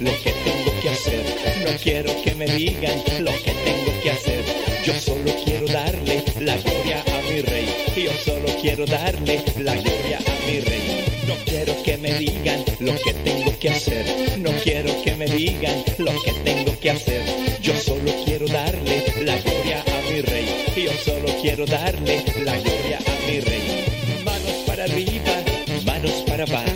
lo que tengo que hacer. No quiero que me digan lo que tengo que hacer. Yo solo quiero darle la gloria a mi rey. Yo solo quiero darle la gloria a mi rey. No quiero que me digan lo que tengo que hacer. No quiero que me digan lo que tengo que hacer. Yo solo quiero darle la gloria a mi rey. Yo solo quiero darle la gloria a mi rey. Manos para arriba, manos para abajo.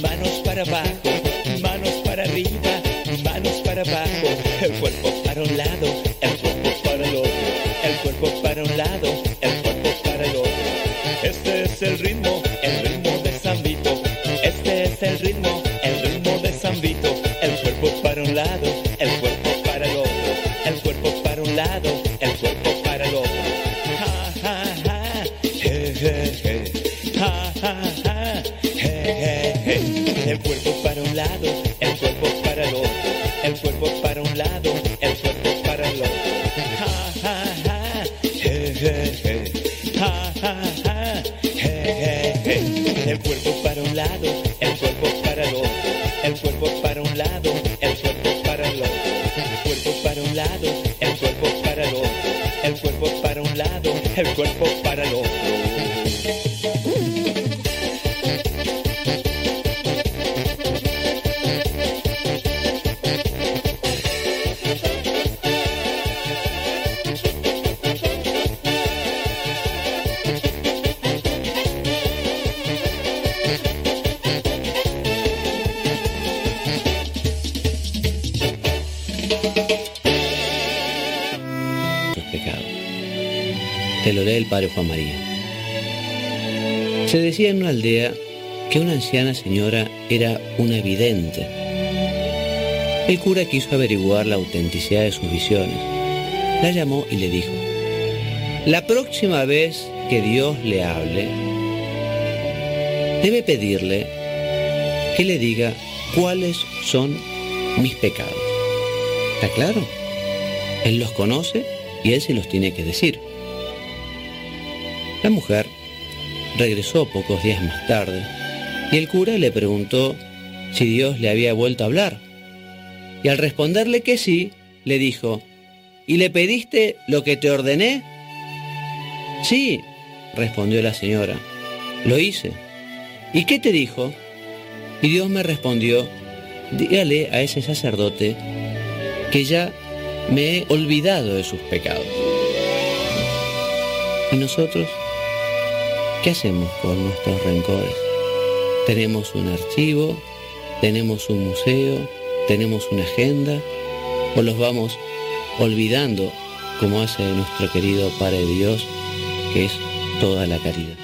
Manos para abajo, manos para arriba, manos para abajo, el cuerpo para un lado, el cuerpo para el otro, el cuerpo para un lado, decía en una aldea que una anciana señora era una vidente. El cura quiso averiguar la autenticidad de sus visiones. La llamó y le dijo, la próxima vez que Dios le hable, debe pedirle que le diga cuáles son mis pecados. ¿Está claro? Él los conoce y él se los tiene que decir. La mujer regresó pocos días más tarde y el cura le preguntó si Dios le había vuelto a hablar. Y al responderle que sí, le dijo, ¿y le pediste lo que te ordené? Sí, respondió la señora, lo hice. ¿Y qué te dijo? Y Dios me respondió, dígale a ese sacerdote que ya me he olvidado de sus pecados. ¿Y nosotros? ¿Qué hacemos con nuestros rencores? ¿Tenemos un archivo? ¿Tenemos un museo? ¿Tenemos una agenda? ¿O los vamos olvidando como hace nuestro querido Padre Dios, que es toda la caridad?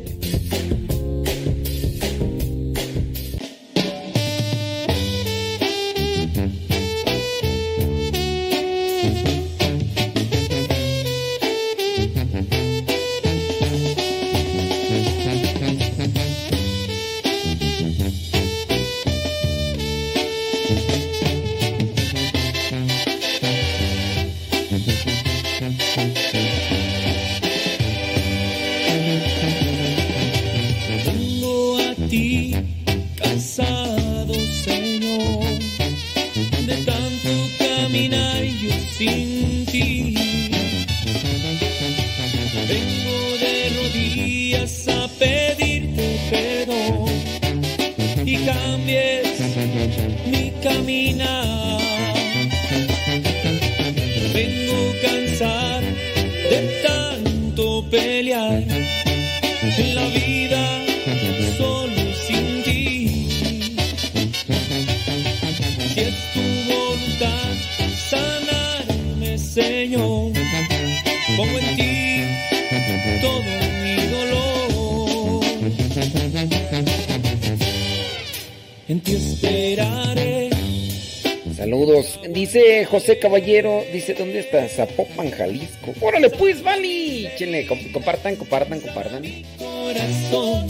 José Caballero dice, ¿dónde está? Zapopan, Jalisco. Órale pues, vale. Chenle, compartan, compartan, compartan. Corazón,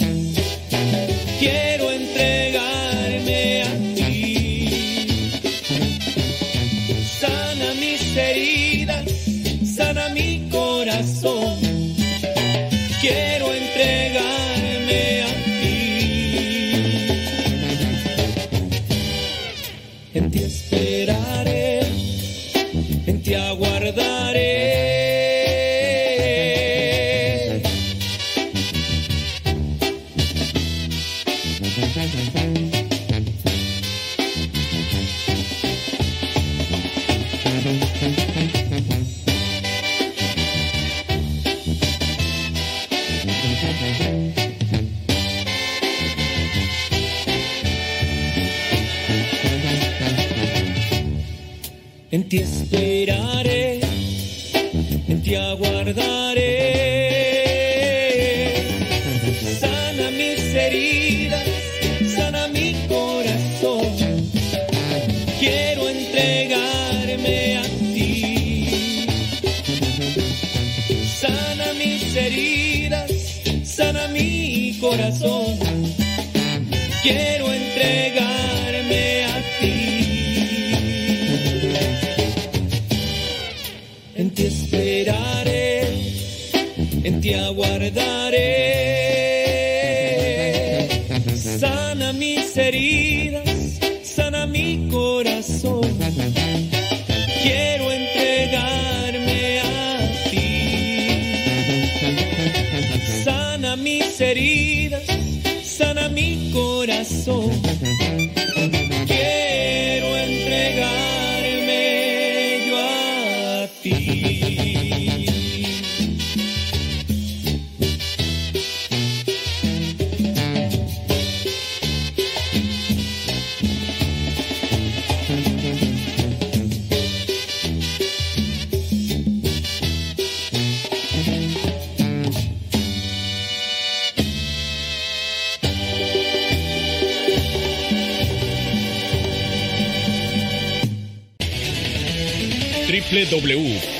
En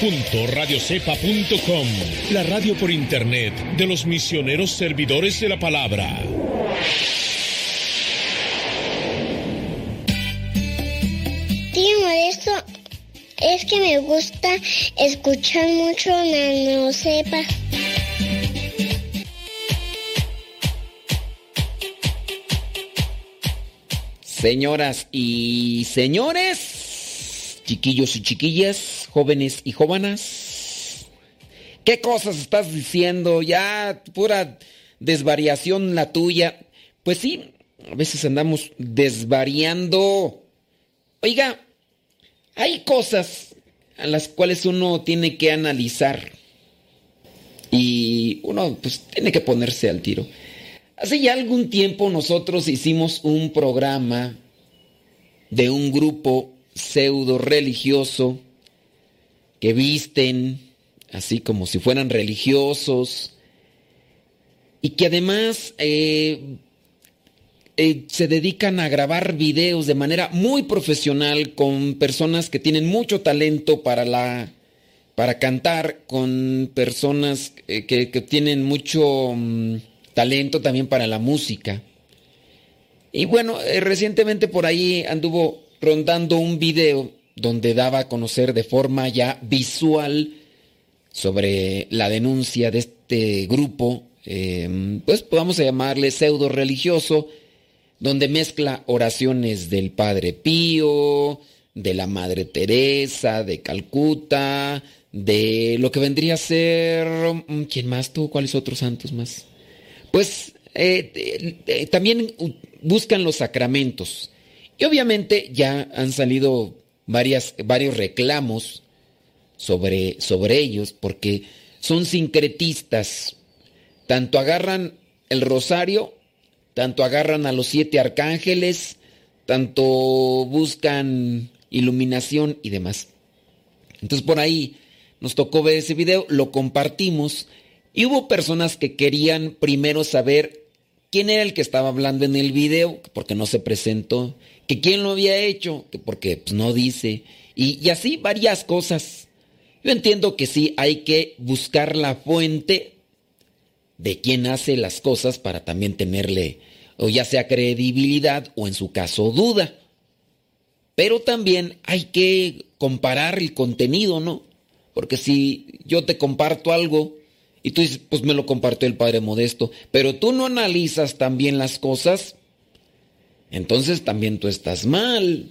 www.radiocepa.com, la radio por internet de los misioneros servidores de la palabra. Tío Modesto, es que me gusta escuchar mucho Nano Sepa. Señoras y señores, chiquillos y chiquillas, jóvenes y jóvenes, ¿qué cosas estás diciendo? Ya, pura desvariación la tuya. Pues sí, a veces andamos desvariando. Oiga, hay cosas a las cuales uno tiene que analizar y uno pues tiene que ponerse al tiro. Hace ya algún tiempo nosotros hicimos un programa de un grupo pseudo religioso que visten así como si fueran religiosos y que además eh, eh, se dedican a grabar videos de manera muy profesional con personas que tienen mucho talento para la para cantar con personas eh, que, que, tienen mucho mm, talento también para la música. Y bueno, recientemente por ahí anduvo rondando un video donde daba a conocer de forma ya visual sobre la denuncia de este grupo, eh, pues a llamarle pseudo religioso, donde mezcla oraciones del Padre Pío, de la Madre Teresa, de Calcuta, de lo que vendría a ser... ¿Quién más tú? ¿Cuáles otros santos más? Pues eh, eh, también buscan los sacramentos. Y obviamente ya han salido varias, varios reclamos sobre, sobre ellos porque son sincretistas. Tanto agarran el rosario, tanto agarran a los siete arcángeles, tanto buscan iluminación y demás. Entonces por ahí nos tocó ver ese video, lo compartimos y hubo personas que querían primero saber quién era el que estaba hablando en el video, porque no se presentó, que quién lo había hecho, que porque pues, no dice, y, y así varias cosas. Yo entiendo que sí hay que buscar la fuente de quién hace las cosas para también tenerle, o ya sea credibilidad o en su caso duda. Pero también hay que comparar el contenido, ¿no? Porque si yo te comparto algo y tú dices, pues me lo compartió el Padre Modesto, pero tú no analizas también las cosas, entonces también tú estás mal.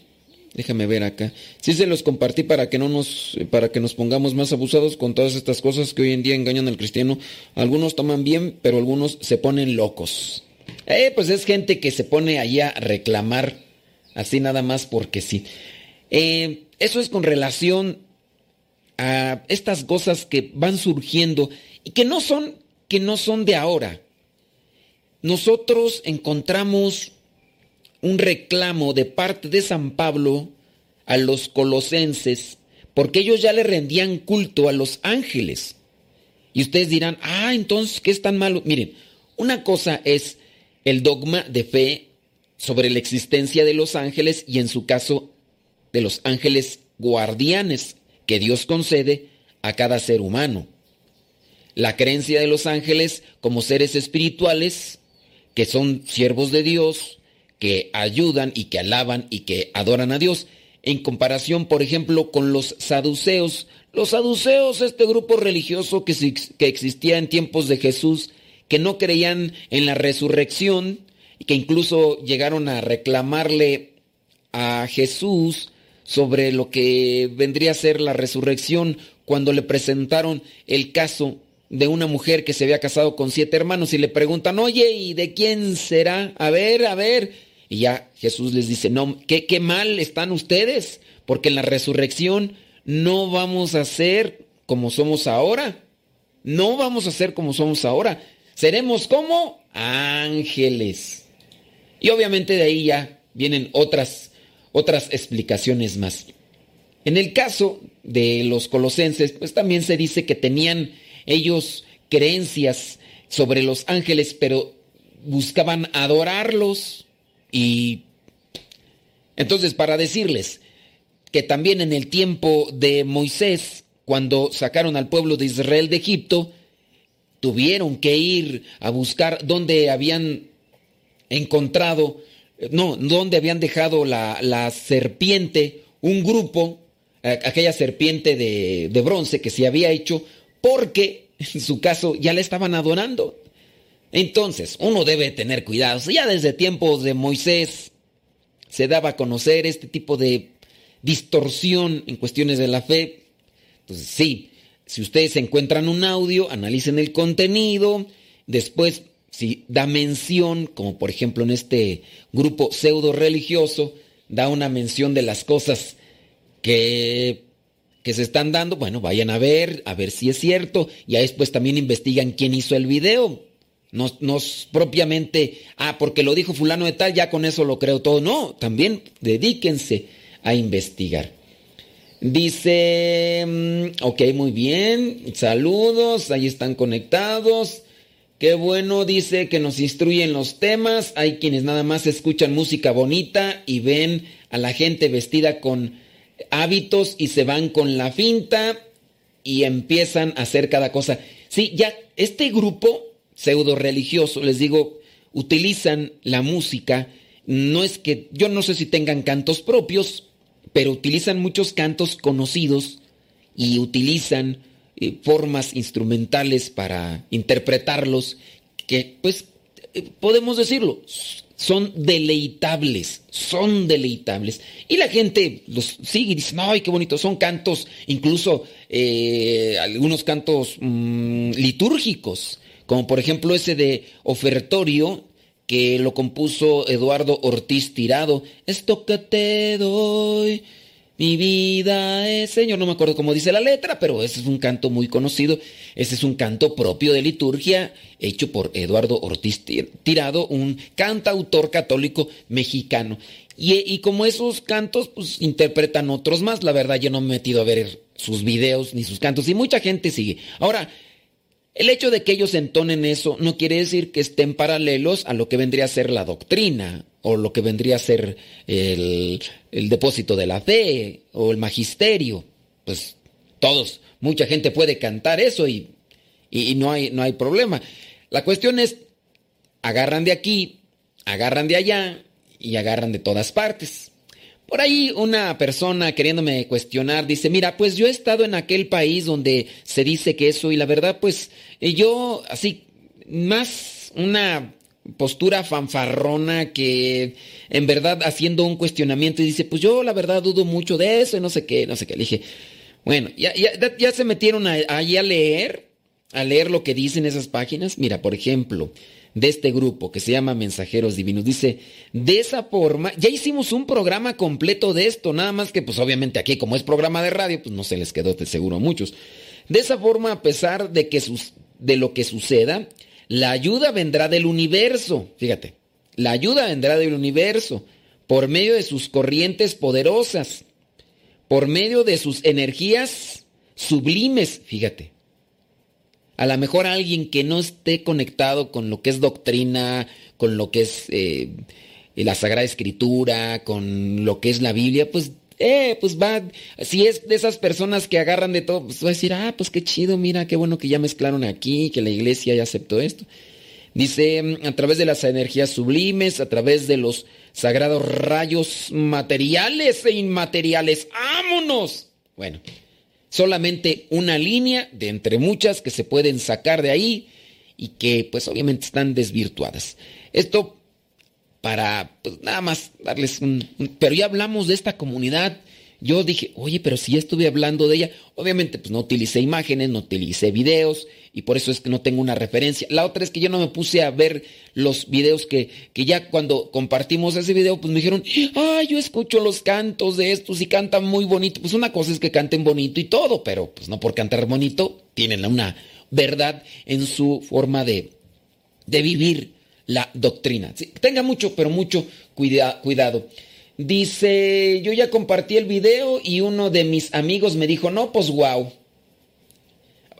Déjame ver acá. Sí se los compartí para que no nos para que nos pongamos más abusados con todas estas cosas que hoy en día engañan al cristiano. Algunos toman bien, pero algunos se ponen locos. Eh, pues es gente que se pone allá a reclamar así nada más porque sí. Eh, eso es con relación a estas cosas que van surgiendo y que no son que no son de ahora. Nosotros encontramos un reclamo de parte de San Pablo a los colosenses porque ellos ya le rendían culto a los ángeles. Y ustedes dirán, ah, entonces, ¿qué es tan malo? Miren, una cosa es el dogma de fe sobre la existencia de los ángeles y en su caso de los ángeles guardianes que Dios concede a cada ser humano la creencia de los ángeles como seres espirituales que son siervos de Dios, que ayudan y que alaban y que adoran a Dios, en comparación, por ejemplo, con los saduceos. Los saduceos, este grupo religioso que, que existía en tiempos de Jesús, que no creían en la resurrección y que incluso llegaron a reclamarle a Jesús sobre lo que vendría a ser la resurrección cuando le presentaron el caso de una mujer que se había casado con siete hermanos y le preguntan, oye, ¿y de quién será? A ver, a ver. Y ya Jesús les dice, no, qué, qué mal están ustedes, porque en la resurrección no vamos a ser como somos ahora. No vamos a ser como somos ahora. Seremos como ángeles. Y obviamente de ahí ya vienen otras, otras explicaciones más. En el caso de los colosenses, pues también se dice que tenían ellos creencias sobre los ángeles, pero buscaban adorarlos y entonces para decirles que también en el tiempo de Moisés, cuando sacaron al pueblo de Israel de Egipto, tuvieron que ir a buscar dónde habían encontrado, no, dónde habían dejado la, serpiente, un grupo, aquella serpiente de, de bronce que se había hecho, porque en su caso ya la estaban adorando. Entonces, uno debe tener cuidado. Ya desde tiempos de Moisés se daba a conocer este tipo de distorsión en cuestiones de la fe. Entonces, sí, si ustedes encuentran un audio, analicen el contenido, después si da mención, como por ejemplo en este grupo pseudo religioso, da una mención de las cosas que, que se están dando, bueno, vayan a ver, a ver si es cierto, y después también investigan quién hizo el video. No, no propiamente, ah, porque lo dijo fulano de tal, ya con eso lo creo todo. No, también dedíquense a investigar. Dice, mm, ok, muy bien, saludos, ahí están conectados. Qué bueno, dice que nos instruyen los temas. Hay quienes nada más escuchan música bonita y ven a la gente vestida con hábitos y se van con la finta y empiezan a hacer cada cosa. Sí, ya este grupo pseudo religioso, les digo, utilizan la música, no es que, yo no sé si tengan cantos propios, pero utilizan muchos cantos conocidos y utilizan eh, formas instrumentales para interpretarlos que, pues, eh, podemos decirlo, son deleitables, son deleitables. Y la gente los sigue y dice, ay, qué bonito, son cantos, incluso eh, algunos cantos mm, litúrgicos como por ejemplo ese de ofertorio que lo compuso Eduardo Ortiz Tirado. Esto que te doy, mi vida es Señor, no me acuerdo cómo dice la letra, pero ese es un canto muy conocido. Ese es un canto propio de liturgia hecho por Eduardo Ortiz Tirado, un cantautor católico mexicano. Y, y, como esos cantos, pues interpretan otros más. La verdad, yo no me he metido a ver sus videos ni sus cantos y mucha gente sigue. Ahora, el hecho de que ellos entonen eso no quiere decir que estén paralelos a lo que vendría a ser la doctrina o lo que vendría a ser el, depósito de la fe o el magisterio. Pues todos, mucha gente puede cantar eso y, y, no, hay, no hay problema. La cuestión es, agarran de aquí, agarran de allá y agarran de todas partes. Por ahí una persona queriéndome cuestionar dice, mira, pues yo he estado en aquel país donde se dice que eso y la verdad, pues eh, yo así, más una postura fanfarrona que en verdad haciendo un cuestionamiento y dice, pues yo la verdad dudo mucho de eso y no sé qué, no sé qué. Le dije, bueno, ya, ya, ya se metieron ahí a leer, a leer lo que dicen esas páginas. Mira, por ejemplo, de este grupo que se llama Mensajeros Divinos. Dice, de esa forma, ya hicimos un programa completo de esto, nada más que pues obviamente aquí como es programa de radio, pues no se les quedó de seguro a muchos. De esa forma, a pesar de, que sus, de lo que suceda, la ayuda vendrá del universo, fíjate, la ayuda vendrá del universo por medio de sus corrientes poderosas, por medio de sus energías sublimes, fíjate a lo mejor alguien que no esté conectado con lo que es doctrina, con lo que es eh, la Sagrada Escritura, con lo que es la Biblia, pues, eh, pues va, si es de esas personas que agarran de todo, pues va a decir, ah, pues qué chido, mira, qué bueno que ya mezclaron aquí, que la iglesia ya aceptó esto. Dice, mm, a través de las energías sublimes, a través de los sagrados rayos materiales e inmateriales, ¡vámonos! Bueno, solamente una línea de entre muchas que se pueden sacar de ahí y que pues obviamente están desvirtuadas. Esto para pues, nada más darles un, Pero ya hablamos de esta comunidad. Yo dije, oye, pero si ya estuve hablando de ella, obviamente pues no utilicé imágenes, no utilicé videos y por eso es que no tengo una referencia. La otra es que yo no me puse a ver los videos que, que ya cuando compartimos ese video pues me dijeron, ay, yo escucho los cantos de estos y cantan muy bonito. Pues una cosa es que canten bonito y todo, pero pues no por cantar bonito tienen una verdad en su forma de, de vivir la doctrina. tenga mucho, pero mucho cuidado. Dice, yo ya compartí el video y uno de mis amigos me dijo, no, pues wow.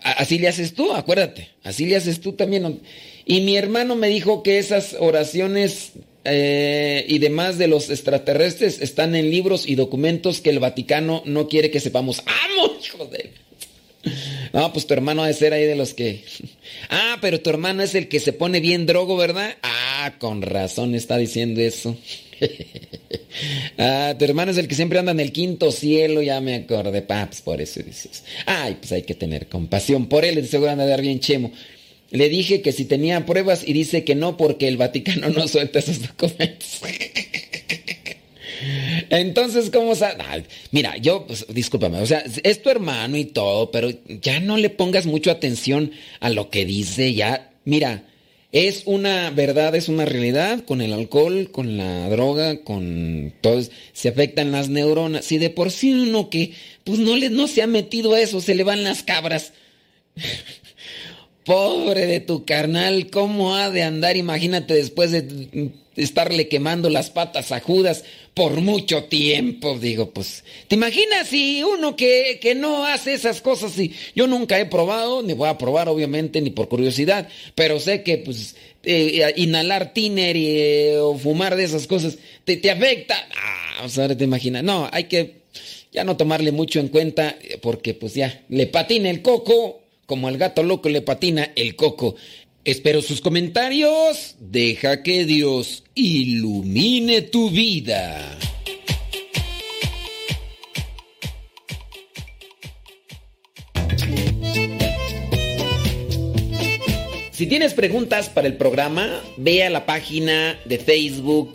Así le haces tú, acuérdate. Así le haces tú también. Y mi hermano me dijo que esas oraciones eh, y demás de los extraterrestres están en libros y documentos que el Vaticano no quiere que sepamos. ¡Amo, hijo de... No, pues tu hermano debe ser ahí de los que... Ah, pero tu hermano es el que se pone bien drogo, ¿verdad? Ah, con razón está diciendo eso. ah, tu hermano es el que siempre anda en el quinto cielo, ya me acordé, paps, por eso dices. Ay, pues hay que tener compasión por él, seguro anda a dar bien chemo. Le dije que si tenía pruebas y dice que no porque el Vaticano no suelta esos documentos. Entonces, ¿cómo se.? mira, yo, pues, discúlpame, o sea, es tu hermano y todo, pero ya no le pongas mucho atención a lo que dice, ya. Mira, es una verdad, es una realidad con el alcohol, con la droga, con todo. Se afectan las neuronas. Si de por sí uno que, pues, no, le, no se ha metido a eso, se le van las cabras. Pobre de tu carnal, ¿cómo ha de andar? Imagínate después de estarle quemando las patas a Judas por mucho tiempo. Digo, pues, ¿te imaginas si uno que, que no hace esas cosas? Y yo nunca he probado, ni voy a probar, obviamente, ni por curiosidad, pero sé que, pues, eh, inhalar tiner y, eh, o fumar de esas cosas te, te afecta. Ah, o sea, te imaginas. No, hay que ya no tomarle mucho en cuenta porque, pues, ya le patina el coco como al gato loco le patina el coco. Espero sus comentarios. Deja que Dios ilumine tu vida. Si tienes preguntas para el programa, ve a la página de Facebook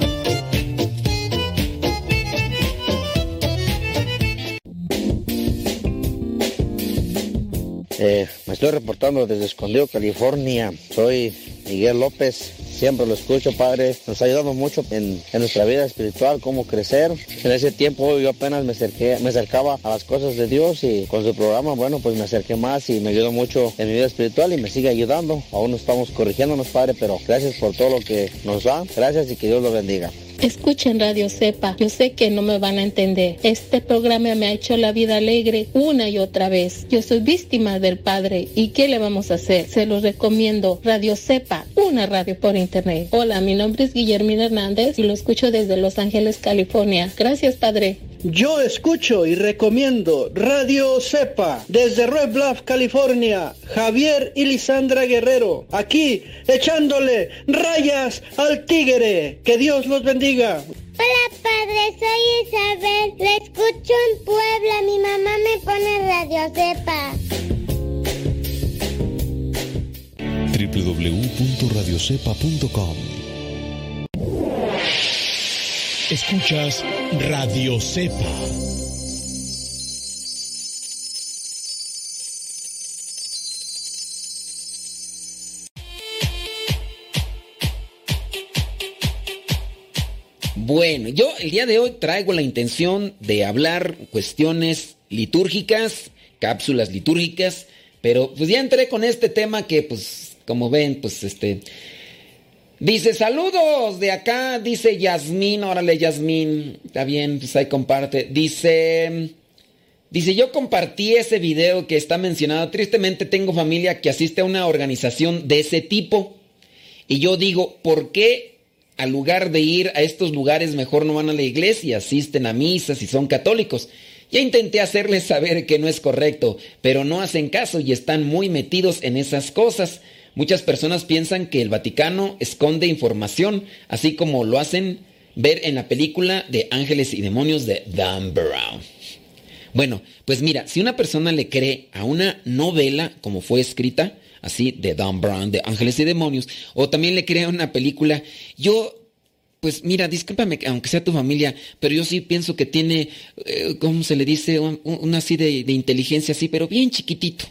Eh, me estoy reportando desde Escondido, California. Soy Miguel López. Siempre lo escucho, Padre. Nos ha ayudado mucho en, nuestra vida espiritual, cómo crecer. En ese tiempo yo apenas me, acerqué, me acercaba a las cosas de Dios y con su programa, bueno, pues me acerqué más y me ayudó mucho en mi vida espiritual y me sigue ayudando. Aún no estamos corrigiéndonos, Padre, pero gracias por todo lo que nos da. Gracias y que Dios lo bendiga. Escuchen Radio Sepa. Yo sé que no me van a entender. Este programa me ha hecho la vida alegre una y otra vez. Yo soy víctima del Padre. ¿Y qué le vamos a hacer? Se los recomiendo. Radio Sepa, una radio por internet. Hola, mi nombre es Guillermina Hernández y lo escucho desde Los Ángeles, California. Gracias, Padre. Yo escucho y recomiendo Radio Cepa desde Red Bluff, California. Javier y Lisandra Guerrero, aquí echándole rayas al tigre. Que Dios los bendiga. Hola padre, soy Isabel. Le escucho en Puebla. Mi mamá me pone Radio Cepa. www.radiocepa.com Escuchas Radio Cepa. Bueno, yo el día de hoy traigo la intención de hablar cuestiones litúrgicas, cápsulas litúrgicas, pero pues ya entré con este tema que pues como ven, pues este Dice, saludos de acá, dice Yasmín, órale Yasmín, está bien, pues ahí comparte. Dice, dice, yo compartí ese video que está mencionado, tristemente tengo familia que asiste a una organización de ese tipo. Y yo digo, ¿por qué al lugar de ir a estos lugares mejor no van a la iglesia, asisten a misas y son católicos? Ya intenté hacerles saber que no es correcto, pero no hacen caso y están muy metidos en esas cosas. Muchas personas piensan que el Vaticano esconde información, así como lo hacen ver en la película de Ángeles y Demonios de Dan Brown. Bueno, pues mira, si una persona le cree a una novela como fue escrita, así de Dan Brown, de Ángeles y Demonios, o también le cree a una película, yo pues mira, discúlpame, aunque sea tu familia, pero yo sí pienso que tiene, eh, ¿cómo se le dice? Una así de, de, inteligencia así, pero bien chiquitito.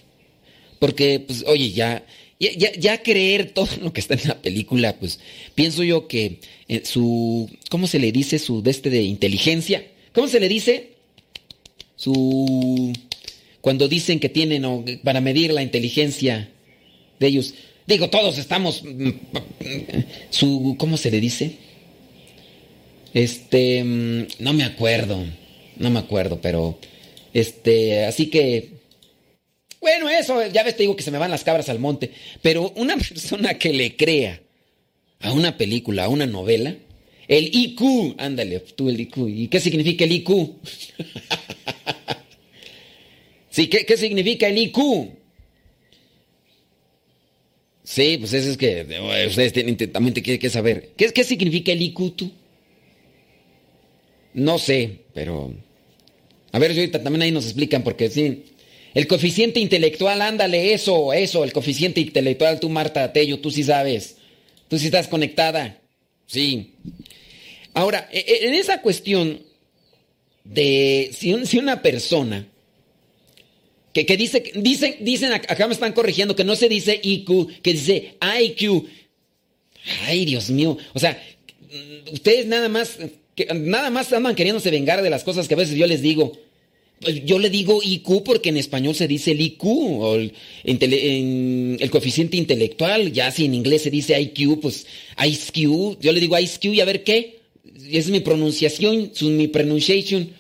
Porque, pues, oye, ya, ya, creer todo lo que está en la película, pues pienso yo que eh, su, ¿cómo se le dice? Su de este de inteligencia, ¿cómo se le dice? Su, cuando dicen que tienen para medir la inteligencia de ellos. Digo, todos estamos mm, mm, su ¿cómo se le dice? Este, mm, no me acuerdo. No me acuerdo, pero este, así que bueno, eso, ya ves te digo que se me van las cabras al monte, pero una persona que le crea a una película, a una novela, el IQ, ándale, tú el IQ. ¿Y qué significa el IQ? sí, ¿qué, ¿qué significa el IQ? Sí, pues eso es que ustedes tienen, también tienen que saber. ¿Qué, ¿Qué significa el IQ tú? No sé, pero... A ver, ahorita también ahí nos explican porque sí. El coeficiente intelectual, ándale, eso, eso, el coeficiente intelectual, tú Marta Tello, tú sí sabes. Tú sí estás conectada. Sí. Ahora, e, e, en esa cuestión de si, una persona que, que, dice, dicen, dicen, acá me están corrigiendo que no se dice IQ, que dice IQ. Ay, Dios mío. O sea, ustedes nada más, nada más andan queriéndose vengar de las cosas que a veces yo les digo. Pues yo le digo IQ porque en español se dice el IQ, o el, coeficiente intelectual, ya si en inglés se dice IQ, pues IQ, yo le digo IQ y a ver qué, es mi pronunciación, su, mi pronunciation.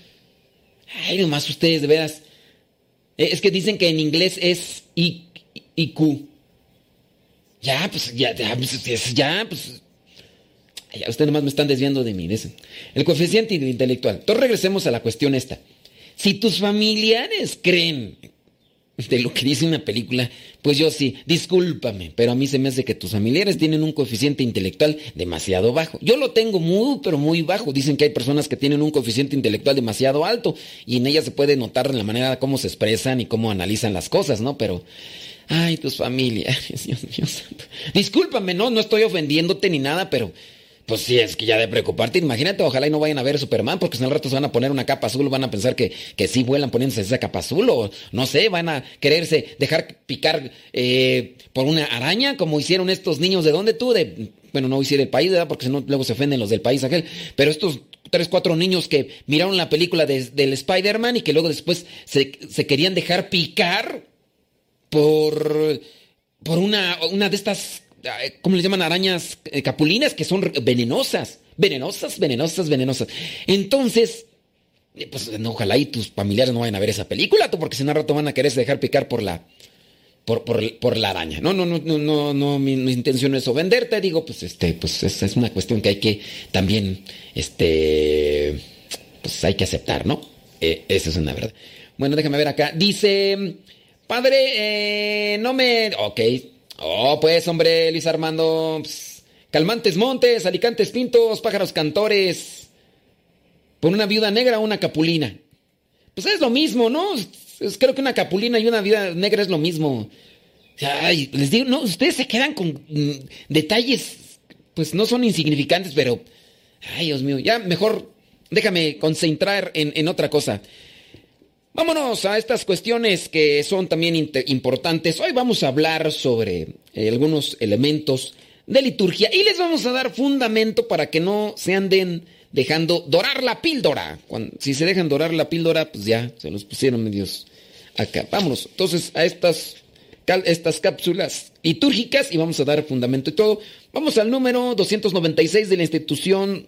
Ay, nomás ustedes de veras. Eh, es que dicen que en inglés es IQ. Ya, pues, ya, ya, pues, ya, pues. Ya, ustedes nomás me están desviando de mí. El coeficiente intelectual. Entonces regresemos a la cuestión esta. Si tus familiares creen de lo que dice una película, pues yo sí, discúlpame, pero a mí se me hace que tus familiares tienen un coeficiente intelectual demasiado bajo. Yo lo tengo muy, pero muy bajo. Dicen que hay personas que tienen un coeficiente intelectual demasiado alto y en ellas se puede notar la manera cómo se expresan y cómo analizan las cosas, ¿no? Pero, ay, tus familiares, Dios mío santo. Discúlpame, no, no estoy ofendiéndote ni nada, pero pues sí, es que ya de preocuparte. Imagínate, ojalá y no vayan a ver Superman, porque si el rato se van a poner una capa azul, van a pensar que, que sí vuelan poniéndose esa capa azul, o no sé, van a quererse dejar picar eh, por una araña, como hicieron estos niños de dónde tú, de, bueno, no hiciera el país, ¿verdad? Porque luego se ofenden los del país aquel, pero estos tres, cuatro niños que miraron la película del Spider-Man y que luego después se, se, querían dejar picar por, por una, una de estas ¿cómo le llaman? Arañas eh, capulinas que son venenosas, venenosas, venenosas, venenosas. Entonces, eh, pues ojalá y tus familiares no vayan a ver esa película, tú, porque si no rato van a quererse dejar picar por la, por, por, la araña. No, no, no, no, no, no mi, intención es venderte, digo, pues este, pues es, es, una cuestión que hay que también, este, pues hay que aceptar, ¿no? Eh, eso es una verdad. Bueno, déjame ver acá. Dice, padre, no me, ok. Oh, pues, hombre, Luis Armando. calmantes montes, alicantes pintos, pájaros cantores. Por una viuda negra o una capulina. Pues es lo mismo, ¿no? creo que una capulina y una viuda negra es lo mismo. Ay, les digo, no, ustedes se quedan con mm, detalles, pues no son insignificantes, pero. Ay, Dios mío, ya mejor déjame concentrar en, en otra cosa. Vámonos a estas cuestiones que son también importantes. Hoy vamos a hablar sobre eh, algunos elementos de liturgia y les vamos a dar fundamento para que no se anden dejando dorar la píldora. si se dejan dorar la píldora, pues ya se los pusieron medios acá. Vámonos entonces a estas, estas cápsulas litúrgicas y vamos a dar fundamento y todo. Vamos al número 296 de la institución,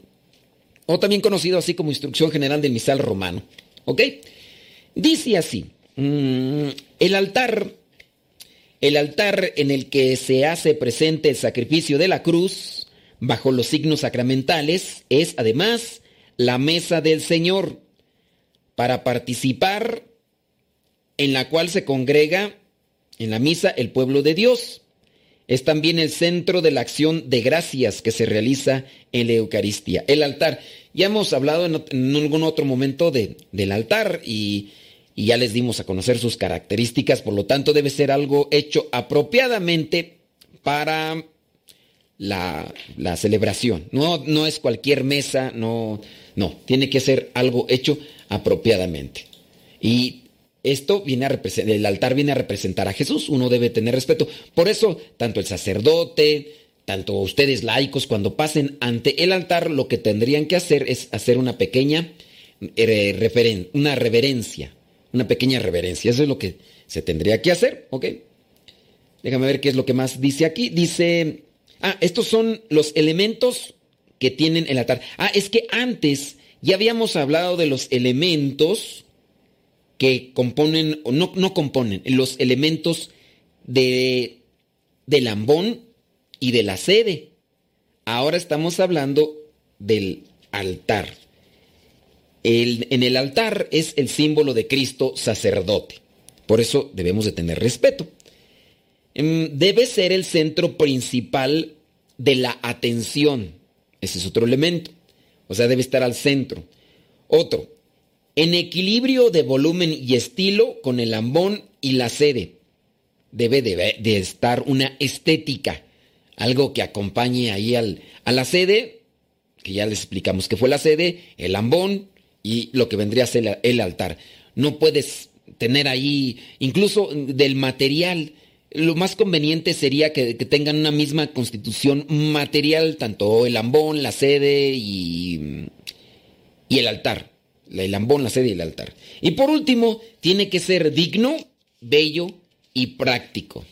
o también conocido así como Instrucción General del Misal Romano. ¿Ok? Dice así, mm, el altar, el altar en el que se hace presente el sacrificio de la cruz, bajo los signos sacramentales, es además la mesa del Señor, para participar en la cual se congrega en la misa el pueblo de Dios. Es también el centro de la acción de gracias que se realiza en la Eucaristía. El altar. Ya hemos hablado en, algún otro momento de, del altar y y ya les dimos a conocer sus características, por lo tanto debe ser algo hecho apropiadamente para la, celebración. No, no es cualquier mesa, no, no, tiene que ser algo hecho apropiadamente. Y esto viene a representar, el altar viene a representar a Jesús, uno debe tener respeto. Por eso, tanto el sacerdote, tanto ustedes laicos, cuando pasen ante el altar, lo que tendrían que hacer es hacer una pequeña eh, una reverencia una pequeña reverencia. Eso es lo que se tendría que hacer, ¿ok? Déjame ver qué es lo que más dice aquí. Dice, ah, estos son los elementos que tienen el altar. Ah, es que antes ya habíamos hablado de los elementos que componen, o no, no componen, los elementos de, del ambón y de la sede. Ahora estamos hablando del altar. En el altar es el símbolo de Cristo sacerdote. Por eso debemos de tener respeto. Em, debe ser el centro principal de la atención. Ese es otro elemento. O sea, debe estar al centro. Otro, en equilibrio de volumen y estilo con el ambón y la sede. Debe de, estar una estética, algo que acompañe ahí al, a la sede, que ya les explicamos que fue la sede, el ambón y lo que vendría a ser el altar. No puedes tener ahí, incluso del material, lo más conveniente sería que, tengan una misma constitución material, tanto el ambón, la sede y, y el altar. El ambón, la sede y el altar. Y por último, tiene que ser digno, bello y práctico.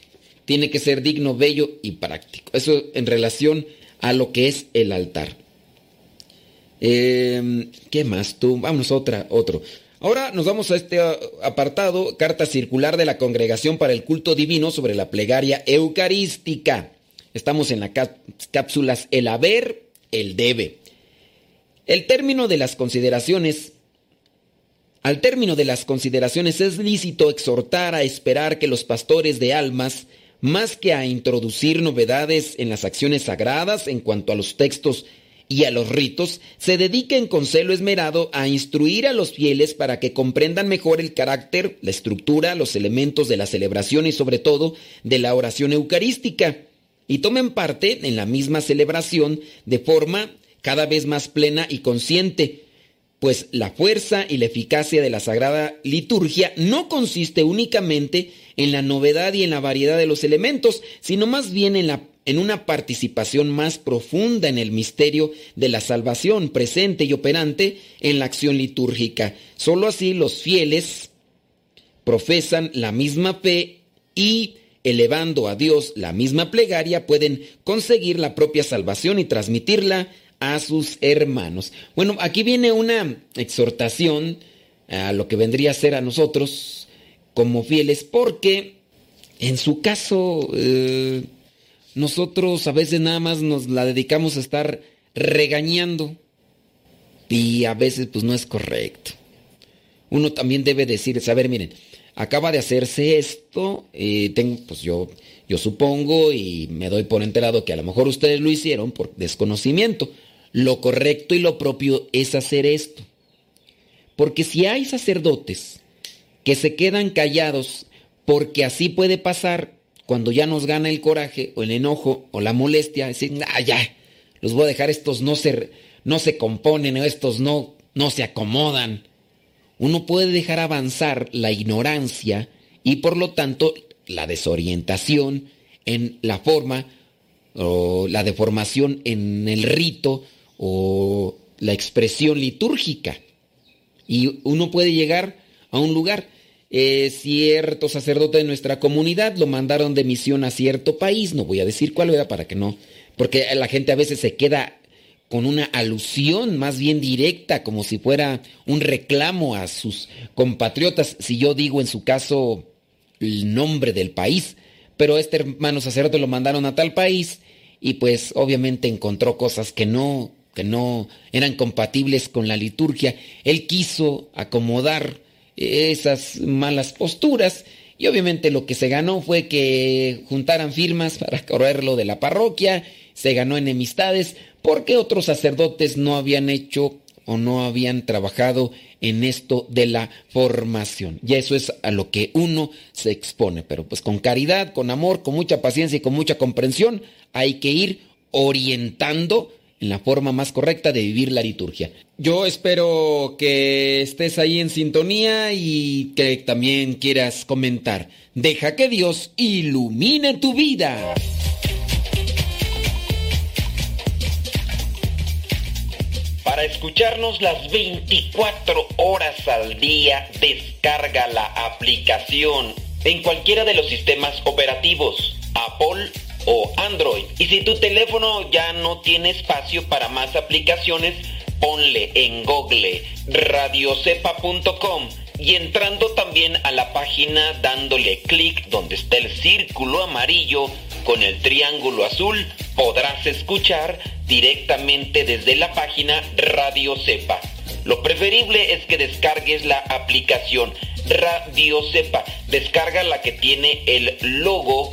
Tiene que ser digno, bello y práctico. Eso en relación a lo que es el altar. Eh, ¿Qué más tú? Vamos otra, otro. Ahora nos vamos a este uh, apartado, carta circular de la Congregación para el Culto Divino sobre la plegaria eucarística. Estamos en las cápsulas el haber, el debe. El término de las consideraciones al término de las consideraciones es lícito exhortar a esperar que los pastores de almas, más que a introducir novedades en las acciones sagradas en cuanto a los textos y a los ritos, se dediquen con celo esmerado a instruir a los fieles para que comprendan mejor el carácter, la estructura, los elementos de la celebración y sobre todo de la oración eucarística, y tomen parte en la misma celebración de forma cada vez más plena y consciente, pues la fuerza y la eficacia de la sagrada liturgia no consiste únicamente en la novedad y en la variedad de los elementos, sino más bien en la en una participación más profunda en el misterio de la salvación presente y operante en la acción litúrgica. Solo así los fieles profesan la misma fe y, elevando a Dios la misma plegaria, pueden conseguir la propia salvación y transmitirla a sus hermanos. Bueno, aquí viene una exhortación a lo que vendría a ser a nosotros como fieles, porque en su caso... Eh, nosotros a veces nada más nos la dedicamos a estar regañando y a veces pues no es correcto. Uno también debe decir, saber, miren, acaba de hacerse esto, eh, tengo, pues yo, yo supongo y me doy por enterado que a lo mejor ustedes lo hicieron por desconocimiento. Lo correcto y lo propio es hacer esto. Porque si hay sacerdotes que se quedan callados porque así puede pasar, cuando ya nos gana el coraje o el enojo o la molestia, decir, ah, ya, los voy a dejar, estos no se, no se componen, estos no, no se acomodan. Uno puede dejar avanzar la ignorancia y por lo tanto la desorientación en la forma o la deformación en el rito o la expresión litúrgica. Y uno puede llegar a un lugar eh, cierto sacerdote de nuestra comunidad lo mandaron de misión a cierto país, no voy a decir cuál era para que no, porque la gente a veces se queda con una alusión más bien directa, como si fuera un reclamo a sus compatriotas, si yo digo en su caso el nombre del país, pero este hermano sacerdote lo mandaron a tal país y pues obviamente encontró cosas que no que no eran compatibles con la liturgia. Él quiso acomodar esas malas posturas. Y obviamente lo que se ganó fue que juntaran firmas para correrlo de la parroquia, se ganó enemistades porque otros sacerdotes no habían hecho o no habían trabajado en esto de la formación. Y eso es a lo que uno se expone, pero pues con caridad, con amor, con mucha paciencia y con mucha comprensión hay que ir orientando en la forma más correcta de vivir la liturgia. Yo espero que estés ahí en sintonía y que también quieras comentar. Deja que Dios ilumine tu vida. Para escucharnos las 24 horas al día, descarga la aplicación en cualquiera de los sistemas operativos, Apple o Android. Y si tu teléfono ya no tiene espacio para más aplicaciones, ponle en Google radiocepa.com y entrando también a la página dándole clic donde está el círculo amarillo con el triángulo azul, podrás escuchar directamente desde la página Radio Cepa. Lo preferible es que descargues la aplicación Radio Cepa. Descarga la que tiene el logo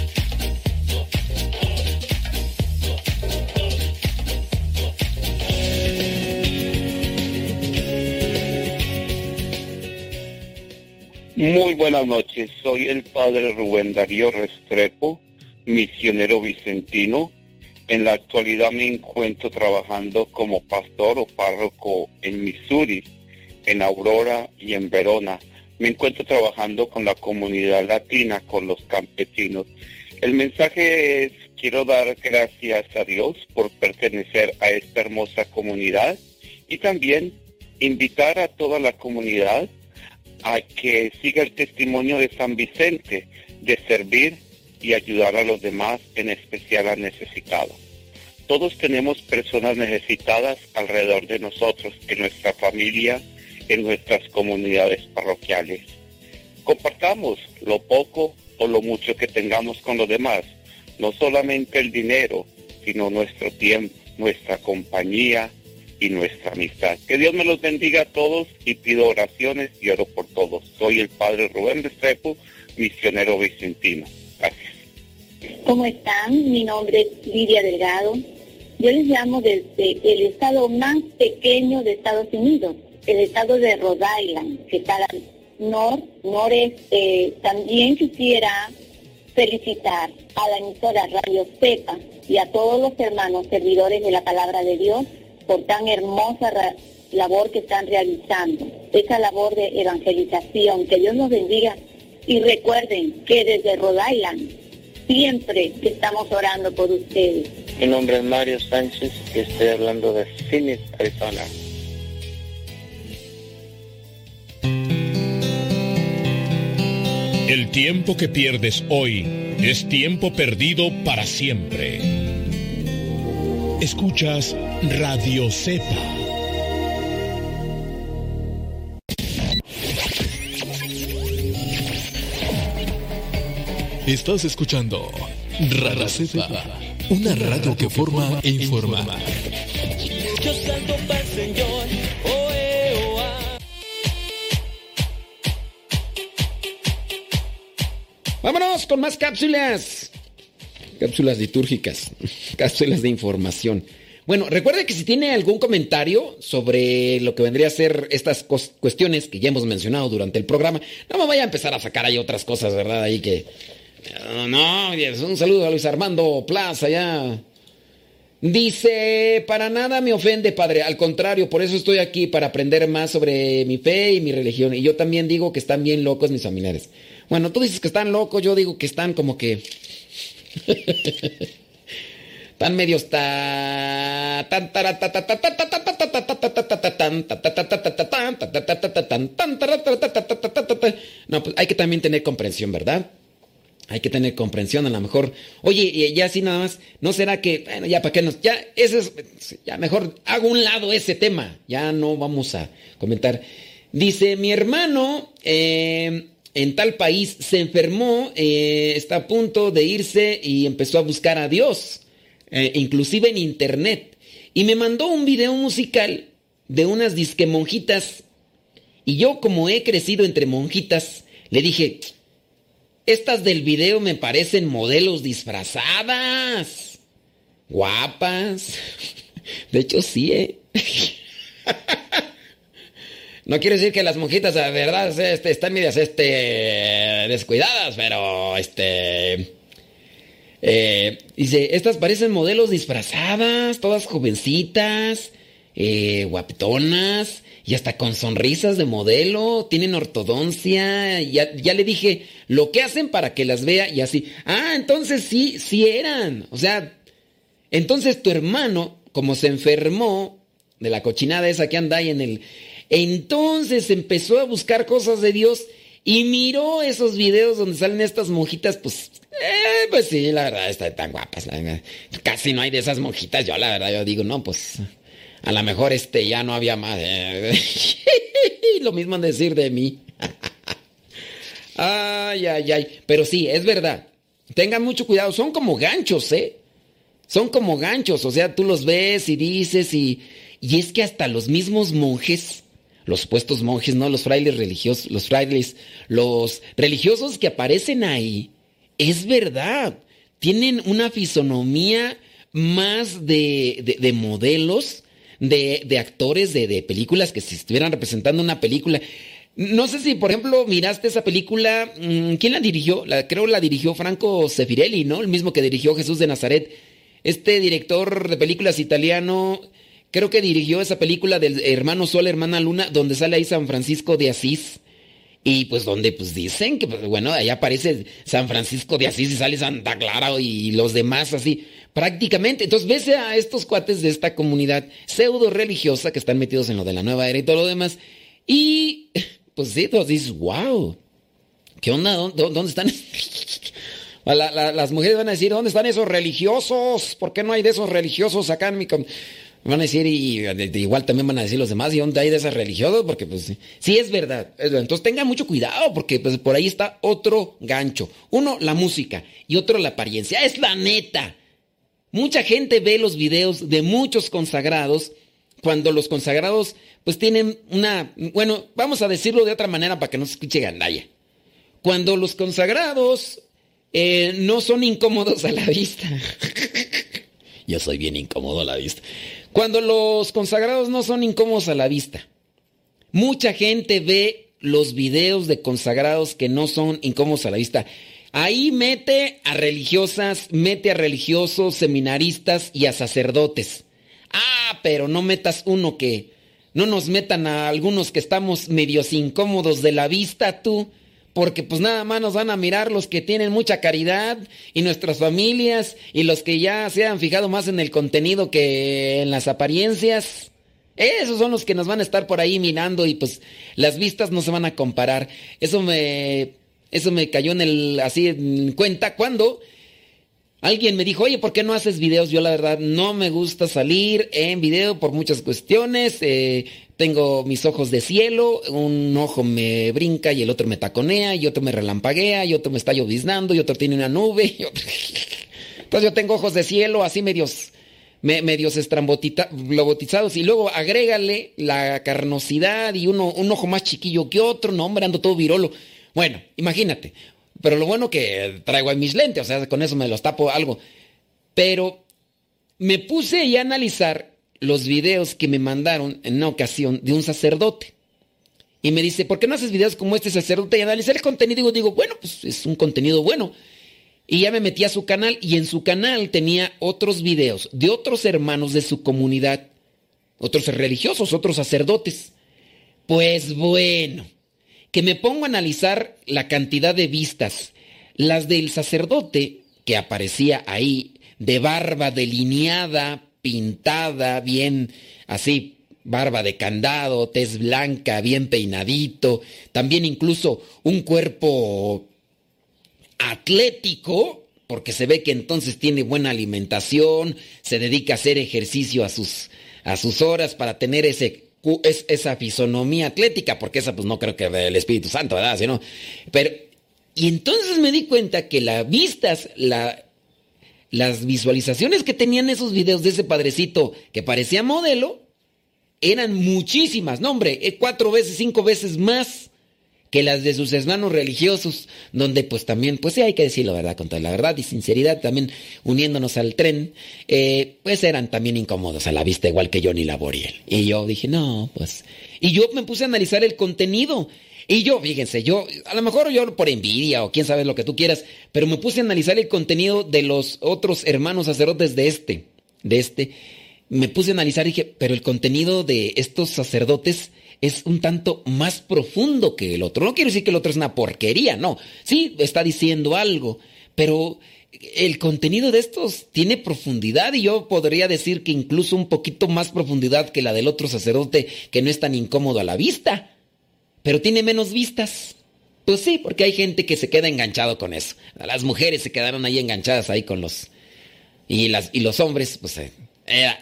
Muy buenas noches, soy el padre Rubén Darío Restrepo, misionero vicentino. En la actualidad me encuentro trabajando como pastor o párroco en Missouri, en Aurora y en Verona. Me encuentro trabajando con la comunidad latina, con los campesinos. El mensaje es, quiero dar gracias a Dios por pertenecer a esta hermosa comunidad y también invitar a toda la comunidad a que siga el testimonio de San Vicente de servir y ayudar a los demás, en especial a necesitados. Todos tenemos personas necesitadas alrededor de nosotros, en nuestra familia, en nuestras comunidades parroquiales. Compartamos lo poco o lo mucho que tengamos con los demás, no solamente el dinero, sino nuestro tiempo, nuestra compañía, y nuestra amistad. Que Dios me los bendiga a todos y pido oraciones y oro por todos. Soy el Padre Rubén Restrepo, misionero vicentino. Gracias. ¿Cómo están? Mi nombre es Lidia Delgado. Yo les llamo desde el estado más pequeño de Estados Unidos, el estado de Rhode Island, que está al nor, noreste. También quisiera felicitar a la emisora Radio Cepa y a todos los hermanos servidores de la palabra de Dios por tan hermosa labor que están realizando, esa labor de evangelización. Que Dios nos bendiga y recuerden que desde Rhode Island siempre estamos orando por ustedes. Mi nombre es Mario Sánchez y estoy hablando de Phoenix, Arizona. El tiempo que pierdes hoy es tiempo perdido para siempre. Escuchas Radio Z. Estás escuchando Radio Z, una radio que forma e informa. Yo salto para el Señor, Vámonos con más cápsulas. Cápsulas litúrgicas, cápsulas de información. Bueno, recuerde que si tiene algún comentario sobre lo que vendría a ser estas cuestiones que ya hemos mencionado durante el programa, no me vaya a empezar a sacar ahí otras cosas, ¿verdad? Ahí que... No, un saludo a Luis Armando Plaza ya. Dice, para nada me ofende, padre. Al contrario, por eso estoy aquí, para aprender más sobre mi fe y mi religión. Y yo también digo que están bien locos mis familiares. Bueno, tú dices que están locos, yo digo que están como que... Tan medios tan No, pues hay que también tener comprensión, ¿verdad? Hay que tener comprensión, a lo mejor. Oye, ya así nada más, ¿no será que, bueno, ya para qué nos, ya, ese es, ya mejor hago un lado ese tema, ya no vamos a comentar. Dice, mi hermano eh, en tal país se enfermó, eh, está a punto de irse y empezó a buscar a Dios, eh, inclusive en internet, y me mandó un video musical de unas disque monjitas, y yo como he crecido entre monjitas, le dije, estas del video me parecen modelos disfrazadas. Guapas. De hecho, sí, ¿eh? No quiere decir que las monjitas, la verdad, este, están medias este, descuidadas, pero este. Eh, dice: Estas parecen modelos disfrazadas, todas jovencitas, eh, guapetonas y hasta con sonrisas de modelo, tienen ortodoncia. Ya, ya le dije lo que hacen para que las vea y así. Ah, entonces sí, sí eran. O sea, entonces tu hermano, como se enfermó de la cochinada esa que anda ahí en el. Entonces empezó a buscar cosas de Dios y miró esos videos donde salen estas monjitas, pues. Eh, pues sí, la verdad, están tan guapas. Casi no hay de esas monjitas. Yo, la verdad, yo digo, no, pues. A lo mejor este ya no había más. Eh. Lo mismo en decir de mí. ay, ay, ay. Pero sí, es verdad. Tengan mucho cuidado. Son como ganchos, ¿eh? Son como ganchos. O sea, tú los ves y dices y... Y es que hasta los mismos monjes, los supuestos monjes, no los frailes religiosos, los frailes, los religiosos que aparecen ahí, es verdad. Tienen una fisonomía más de, de modelos de, actores de, películas que se estuvieran representando una película. No sé si, por ejemplo, miraste esa película. Mm, ¿Quién la dirigió? La, creo la dirigió Franco Sefirelli, ¿no? El mismo que dirigió Jesús de Nazaret. Este director de películas italiano, creo que dirigió esa película del hermano Sol, hermana Luna, donde sale ahí San Francisco de Asís. Y pues donde pues dicen que, pues, bueno, ahí aparece San Francisco de Asís y sale Santa Clara y los demás así. Prácticamente. Entonces, ves a estos cuates de esta comunidad pseudo religiosa que están metidos en lo de la nueva era y todo lo demás. Y, pues sí, tú dices, wow, ¿qué onda? ¿Dónde, están? las mujeres van a decir, ¿dónde están esos religiosos? ¿Por qué no hay de esos religiosos acá en mi... Van a decir, y igual también van a decir los demás, ¿y dónde hay de esos religiosos? Porque pues sí es verdad. Entonces tengan mucho cuidado porque pues por ahí está otro gancho. Uno, la música y otro, la apariencia. Es la neta. Mucha gente ve los videos de muchos consagrados cuando los consagrados pues tienen una, bueno, vamos a decirlo de otra manera para que no se escuche gandalla. Cuando los consagrados eh, no son incómodos a la vista. Yo soy bien incómodo a la vista. Cuando los consagrados no son incómodos a la vista. Mucha gente ve los videos de consagrados que no son incómodos a la vista. Ahí mete a religiosas, mete a religiosos, seminaristas y a sacerdotes. Ah, pero no metas uno que... No nos metan a algunos que estamos medios incómodos de la vista, tú. Porque pues nada más nos van a mirar los que tienen mucha caridad y nuestras familias y los que ya se han fijado más en el contenido que en las apariencias. Esos son los que nos van a estar por ahí mirando y pues las vistas no se van a comparar. Eso me eso me cayó en el así en cuenta cuando alguien me dijo, oye, ¿por qué no haces videos? Yo la verdad no me gusta salir en video por muchas cuestiones. Eh, tengo mis ojos de cielo, un ojo me brinca y el otro me taconea, y otro me relampaguea, y otro me está lloviznando, y otro tiene una nube. Entonces yo tengo ojos de cielo así medios, medios estrambotitizados y luego agrégale la carnosidad y uno, un ojo más chiquillo que otro, no, hombre, ando todo virolo. Bueno, imagínate. Pero lo bueno que traigo ahí mis lentes, o sea, con eso me los tapo algo. Pero me puse a analizar los videos que me mandaron en una ocasión de un sacerdote. Y me dice, ¿por qué no haces videos como este sacerdote? Y analicé el contenido y digo, bueno, pues es un contenido bueno. Y ya me metí a su canal y en su canal tenía otros videos de otros hermanos de su comunidad, otros religiosos, otros sacerdotes. Pues bueno, que me pongo a analizar la cantidad de vistas. Las del sacerdote que aparecía ahí, de barba delineada, pintada, bien así, barba de candado, tez blanca, bien peinadito, también incluso un cuerpo atlético, porque se ve que entonces tiene buena alimentación, se dedica a hacer ejercicio a sus, a sus horas para tener ese es esa fisonomía atlética, porque esa pues no creo que el Espíritu Santo, ¿verdad? Sino, pero, y entonces me di cuenta que las vistas, la, las visualizaciones que tenían esos videos de ese padrecito que parecía modelo, eran muchísimas, no hombre, eh, cuatro veces, cinco veces más que las de sus hermanos religiosos, donde pues también, pues sí hay que decirlo, ¿verdad? Con toda la verdad y sinceridad, también uniéndonos al tren, eh, pues eran también incómodos a la vista, igual que Johnny Laboriel. Y yo dije, no, pues... Y yo me puse a analizar el contenido. Y yo, fíjense, yo, a lo mejor yo por envidia o quién sabe lo que tú quieras, pero me puse a analizar el contenido de los otros hermanos sacerdotes de este, de este. Me puse a analizar y dije, pero el contenido de estos sacerdotes es un tanto más profundo que el otro. No quiero decir que el otro es una porquería, no. Sí, está diciendo algo, pero el contenido de estos tiene profundidad y yo podría decir que incluso un poquito más profundidad que la del otro sacerdote que no es tan incómodo a la vista, pero tiene menos vistas. Pues sí, porque hay gente que se queda enganchado con eso. Las mujeres se quedaron ahí enganchadas ahí con los... Y, las, y los hombres, pues eh,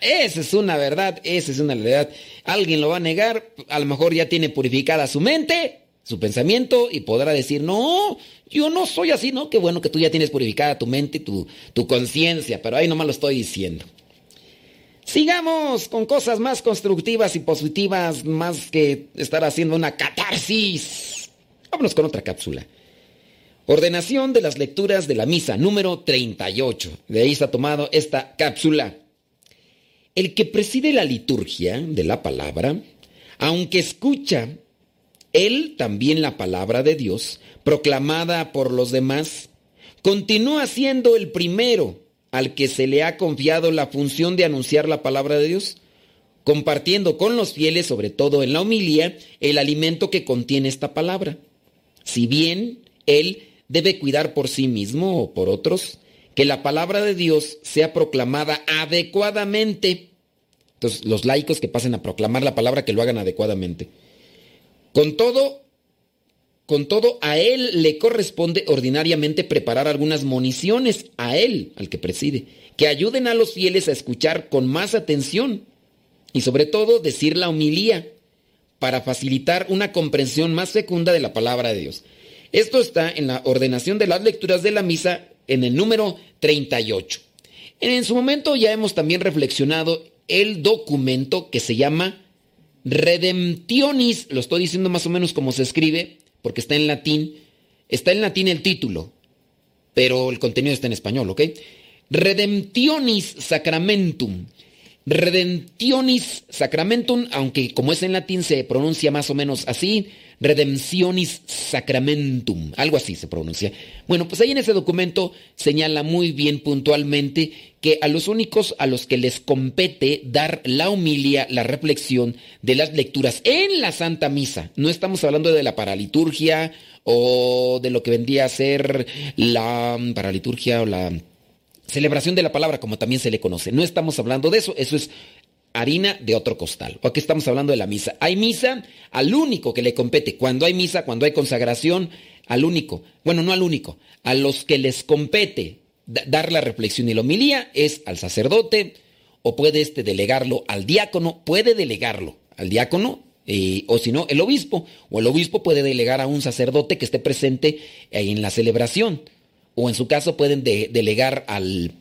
esa es una verdad, esa es una realidad. Alguien lo va a negar, a lo mejor ya tiene purificada su mente, su pensamiento y podrá decir, no, yo no soy así, ¿no? Qué bueno que tú ya tienes purificada tu mente y tu, tu conciencia, pero ahí nomás lo estoy diciendo. Sigamos con cosas más constructivas y positivas, más que estar haciendo una catarsis. Vámonos con otra cápsula. Ordenación de las lecturas de la misa número 38. De ahí está tomado esta cápsula. El que preside la liturgia de la palabra, aunque escucha él también la palabra de Dios, proclamada por los demás, continúa siendo el primero al que se le ha confiado la función de anunciar la palabra de Dios, compartiendo con los fieles, sobre todo en la homilía, el alimento que contiene esta palabra. Si bien él debe cuidar por sí mismo o por otros, que la palabra de Dios sea proclamada adecuadamente. Entonces, los laicos que pasen a proclamar la palabra, que lo hagan adecuadamente. Con todo, con todo, a él le corresponde ordinariamente preparar algunas municiones, a él, al que preside, que ayuden a los fieles a escuchar con más atención y sobre todo decir la homilía para facilitar una comprensión más fecunda de la palabra de Dios. Esto está en la ordenación de las lecturas de la misa en el número 38. En su momento ya hemos también reflexionado el documento que se llama Redemptionis, lo estoy diciendo más o menos como se escribe, porque está en latín. Está en latín el título, pero el contenido está en español, ¿ok? Redemptionis Sacramentum. Redemptionis Sacramentum, aunque como es en latín se pronuncia más o menos así, Redemptionis Sacramentum, algo así se pronuncia. Bueno, pues ahí en ese documento señala muy bien puntualmente que a los únicos a los que les compete dar la humilia, la reflexión de las lecturas en la Santa Misa. No estamos hablando de la paraliturgia o de lo que vendría a ser la paraliturgia o la celebración de la palabra, como también se le conoce. No estamos hablando de eso, eso es harina de otro costal. Aquí estamos hablando de la misa. Hay misa al único que le compete. Cuando hay misa, cuando hay consagración, al único. Bueno, no al único. A los que les compete dar la reflexión y la homilía es al sacerdote o puede este delegarlo al diácono. Puede delegarlo al diácono eh, o si no, el obispo. O el obispo puede delegar a un sacerdote que esté presente en la celebración. O en su caso pueden delegar al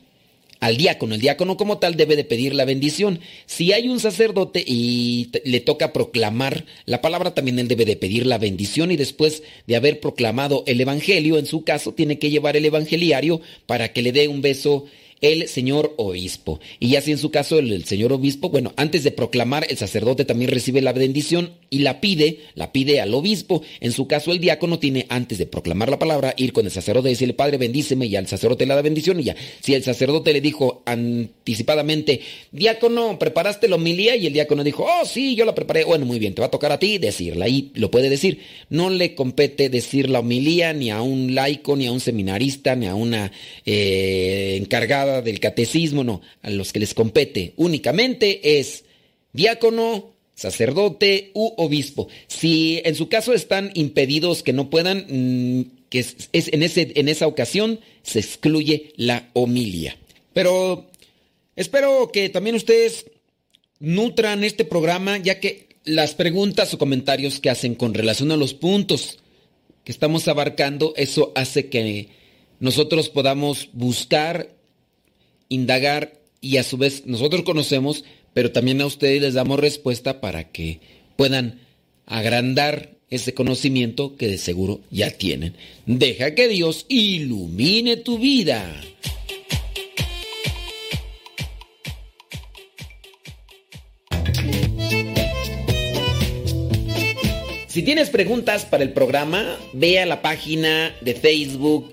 al diácono. El diácono como tal debe de pedir la bendición. Si hay un sacerdote y le toca proclamar la palabra, también él debe de pedir la bendición y después de haber proclamado el Evangelio, en su caso, tiene que llevar el evangeliario para que le dé un beso el señor obispo. Y así en su caso el, señor obispo, bueno, antes de proclamar, el sacerdote también recibe la bendición y la pide, la pide al obispo. En su caso el diácono tiene, antes de proclamar la palabra, ir con el sacerdote y decirle, Padre, bendíceme, y al sacerdote le da bendición y ya. Si el sacerdote le dijo anticipadamente, diácono, ¿preparaste la homilía? Y el diácono dijo, oh, sí, yo la preparé. Bueno, muy bien, te va a tocar a ti decirla. Ahí lo puede decir. No le compete decir la homilía ni a un laico, ni a un seminarista, ni a una eh, encargada del catecismo, no, a los que les compete únicamente es diácono, sacerdote u obispo. Si en su caso están impedidos que no puedan, mm, que es, en, ese, en esa ocasión se excluye la homilia. Pero espero que también ustedes nutran este programa, ya que las preguntas o comentarios que hacen con relación a los puntos que estamos abarcando, eso hace que nosotros podamos buscar indagar y a su vez nosotros conocemos, pero también a ustedes les damos respuesta para que puedan agrandar ese conocimiento que de seguro ya tienen. Deja que Dios ilumine tu vida. Si tienes preguntas para el programa, ve a la página de Facebook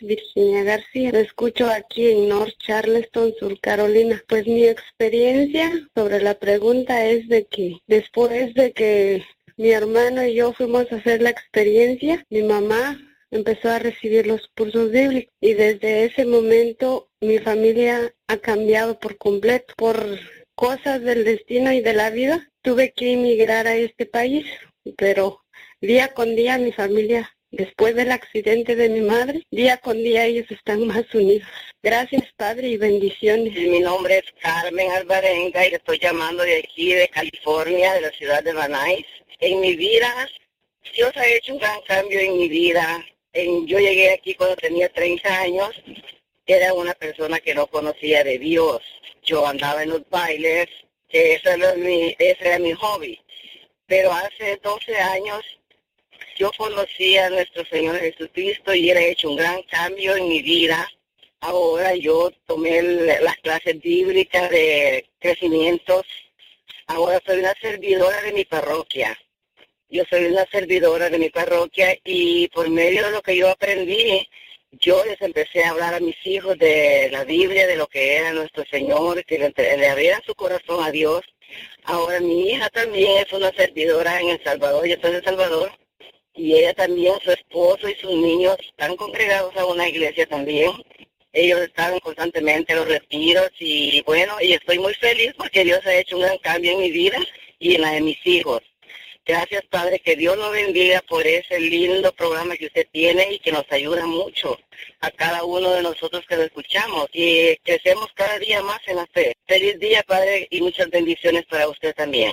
Virginia García. Lo escucho aquí en North Charleston, Sur Carolina. Pues mi experiencia sobre la pregunta es de que después de que mi hermano y yo fuimos a hacer la experiencia, mi mamá empezó a recibir los cursos bíblicos y desde ese momento mi familia ha cambiado por completo. Por cosas del destino y de la vida tuve que emigrar a este país, pero día con día mi familia Después del accidente de mi madre, día con día ellos están más unidos. Gracias, Padre, y bendiciones. Mi nombre es Carmen Alvarenga y estoy llamando de aquí, de California, de la ciudad de Banais. En mi vida, Dios ha hecho un gran cambio en mi vida. En, yo llegué aquí cuando tenía 30 años. Era una persona que no conocía de Dios. Yo andaba en los bailes, ese era mi, ese era mi hobby. Pero hace 12 años yo conocí a nuestro Señor Jesucristo y ha hecho un gran cambio en mi vida. Ahora yo tomé las clases bíblicas de crecimientos. Ahora soy una servidora de mi parroquia. Yo soy una servidora de mi parroquia y por medio de lo que yo aprendí, yo les empecé a hablar a mis hijos de la Biblia, de lo que era nuestro Señor, que le, le abriera su corazón a Dios. Ahora mi hija también es una servidora en El Salvador, yo soy de El Salvador y ella también, su esposo y sus niños están congregados a una iglesia también. Ellos están constantemente en los retiros y bueno, y estoy muy feliz porque Dios ha hecho un gran cambio en mi vida y en la de mis hijos. Gracias Padre, que Dios nos bendiga por ese lindo programa que usted tiene y que nos ayuda mucho a cada uno de nosotros que lo escuchamos y crecemos cada día más en la fe. Feliz día Padre y muchas bendiciones para usted también.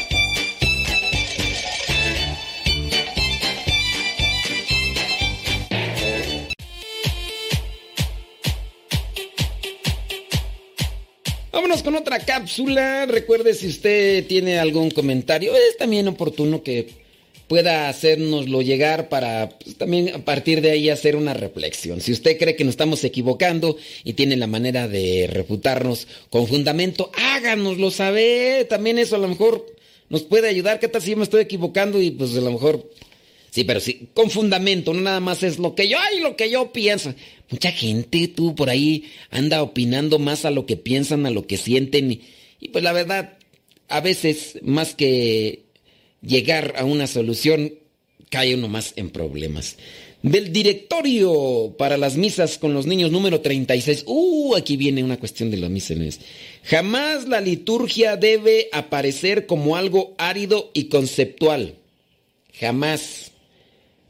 Vámonos con otra cápsula. Recuerde si usted tiene algún comentario, es también oportuno que pueda hacérnoslo llegar para pues, también a partir de ahí hacer una reflexión. Si usted cree que nos estamos equivocando y tiene la manera de refutarnos con fundamento, háganoslo saber. También eso a lo mejor nos puede ayudar. ¿Qué tal si yo me estoy equivocando y pues a lo mejor... Sí, pero sí, con fundamento, no nada más es lo que yo, ay, lo que yo pienso. Mucha gente, tú, por ahí anda opinando más a lo que piensan, a lo que sienten. Y, pues la verdad, a veces, más que llegar a una solución, cae uno más en problemas. Del directorio para las misas con los niños número 36. Uh, aquí viene una cuestión de las misas. Jamás la liturgia debe aparecer como algo árido y conceptual. Jamás.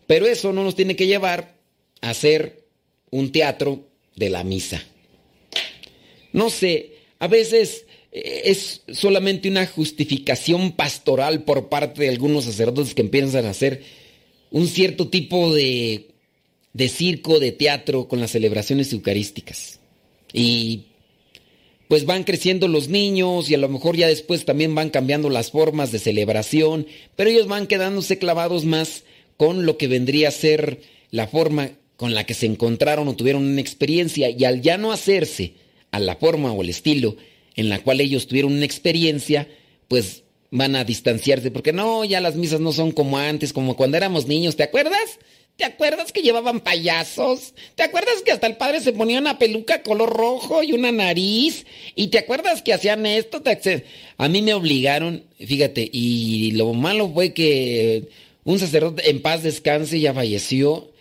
Pero eso no nos tiene que llevar a hacer un teatro de la misa. No sé, a veces eh, es solamente una justificación pastoral por parte de algunos sacerdotes que empiezan a hacer un cierto tipo de, de circo, de teatro con las celebraciones eucarísticas. Y pues van creciendo los niños y a lo mejor ya después también van cambiando las formas de celebración, pero ellos van quedándose clavados más con lo que vendría a ser la forma con la que se encontraron o tuvieron una experiencia y al ya no hacerse a la forma o el estilo en la cual ellos tuvieron una experiencia, pues van a distanciarse porque no, ya las misas no son como antes, como cuando éramos niños, ¿te acuerdas? ¿Te acuerdas que llevaban payasos? ¿Te acuerdas que hasta el padre se ponía una peluca color rojo y una nariz? ¿Y te acuerdas que hacían esto? A mí me obligaron, fíjate, y lo malo fue que un sacerdote en paz descanse ya falleció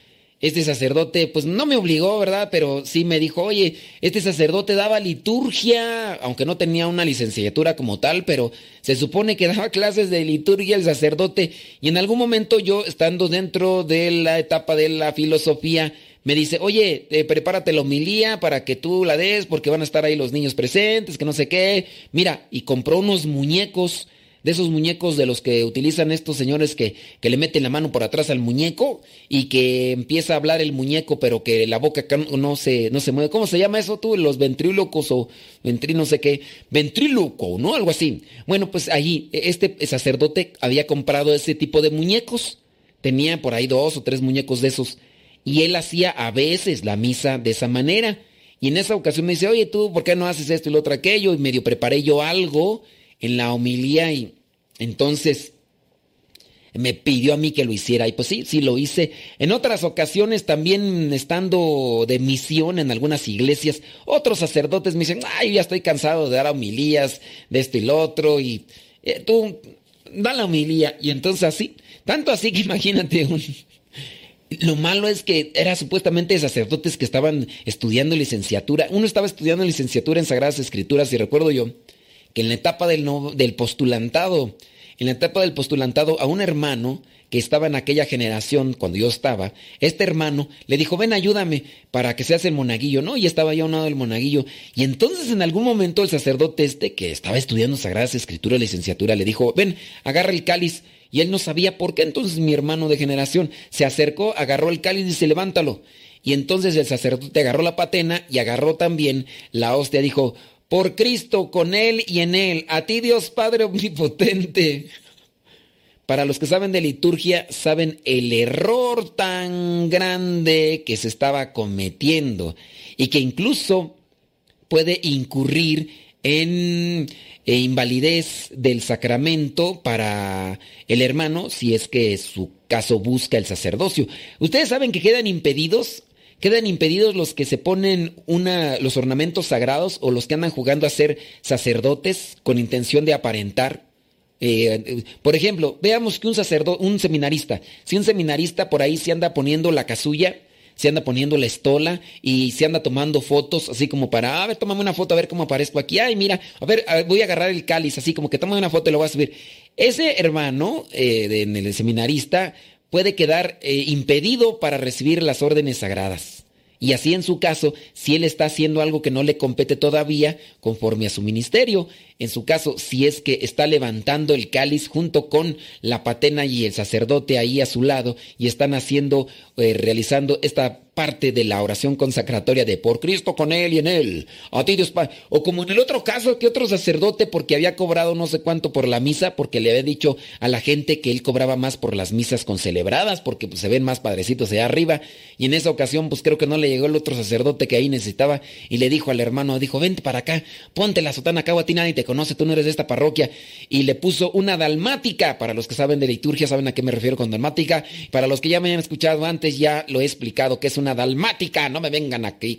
este sacerdote, pues no me obligó, ¿verdad? Pero sí me dijo, oye, este sacerdote daba liturgia, aunque no tenía una licenciatura como tal, pero se supone que daba clases de liturgia el sacerdote. Y en algún momento yo, estando dentro de la etapa de la filosofía, me dice, oye, eh, prepárate la homilía para que tú la des, porque van a estar ahí los niños presentes, que no sé qué. Mira, y compró unos muñecos de esos muñecos de los que utilizan estos señores que, que, le meten la mano por atrás al muñeco y que empieza a hablar el muñeco, pero que la boca no se, no se mueve. ¿Cómo se llama eso tú? Los ventrílocos o ventrí no sé qué. Ventríloco, ¿no? Algo así. Bueno, pues ahí este sacerdote había comprado ese tipo de muñecos. Tenía por ahí dos o tres muñecos de esos. Y él hacía a veces la misa de esa manera. Y en esa ocasión me dice, oye tú, ¿por qué no haces esto y lo otro aquello? Y medio preparé yo algo en la homilía y entonces me pidió a mí que lo hiciera y pues sí, sí lo hice. En otras ocasiones también estando de misión en algunas iglesias, otros sacerdotes me dicen, ay, ya estoy cansado de dar homilías de esto y lo otro y eh, tú da la homilía y entonces así, tanto así que imagínate un... Lo malo es que era supuestamente sacerdotes que estaban estudiando licenciatura. Uno estaba estudiando licenciatura en Sagradas Escrituras y recuerdo yo que en la etapa del, postulantado, en la etapa del postulantado a un hermano que estaba en aquella generación cuando yo estaba, este hermano le dijo, ven ayúdame para que seas el monaguillo, ¿no? Y estaba ya a un lado del monaguillo. Y entonces en algún momento el sacerdote este, que estaba estudiando Sagradas Escrituras, licenciatura, le dijo, ven, agarra el cáliz. Y él no sabía por qué. Entonces mi hermano de generación se acercó, agarró el cáliz y dice, levántalo. Y entonces el sacerdote agarró la patena y agarró también la hostia. Dijo, por Cristo, con Él y en Él. A ti Dios Padre Omnipotente. Para los que saben de liturgia, saben el error tan grande que se estaba cometiendo y que incluso puede incurrir en eh, invalidez del sacramento para el hermano si es que su caso busca el sacerdocio. Ustedes saben que quedan impedidos Quedan impedidos los que se ponen una, los ornamentos sagrados o los que andan jugando a ser sacerdotes con intención de aparentar. Eh, por ejemplo, veamos que un sacerdote, un seminarista, si un seminarista por ahí se anda poniendo la casulla, se anda poniendo la estola y se anda tomando fotos así como para, a ver, tómame una foto a ver cómo aparezco aquí. Ay, mira, a ver, voy a agarrar el cáliz así como que tómame una foto y lo voy a subir. Ese hermano, eh, el seminarista, puede quedar eh, impedido para recibir las órdenes sagradas. Y así en su caso, si él está haciendo algo que no le compete todavía, conforme a su ministerio, en su caso, si es que está levantando el cáliz junto con la patena y el sacerdote ahí a su lado y están haciendo, eh, realizando esta parte de la oración consacratoria de por Cristo con Él y en Él, a ti Dios Padre. O como en el otro caso, que otro sacerdote, porque había cobrado no sé cuánto por la misa, porque le había dicho a la gente que él cobraba más por las misas concelebradas, porque pues, se ven más padrecitos allá arriba. Y en esa ocasión, pues creo que no le llegó el otro sacerdote que ahí necesitaba y le dijo al hermano, dijo, vente para acá, ponte la sotana acá, a ti nadie te conoce, tú no eres de esta parroquia. Y le puso una dalmática, para los que saben de liturgia, saben a qué me refiero con dalmática. Para los que ya me han escuchado antes, ya lo he explicado que es una dalmática, no me vengan aquí.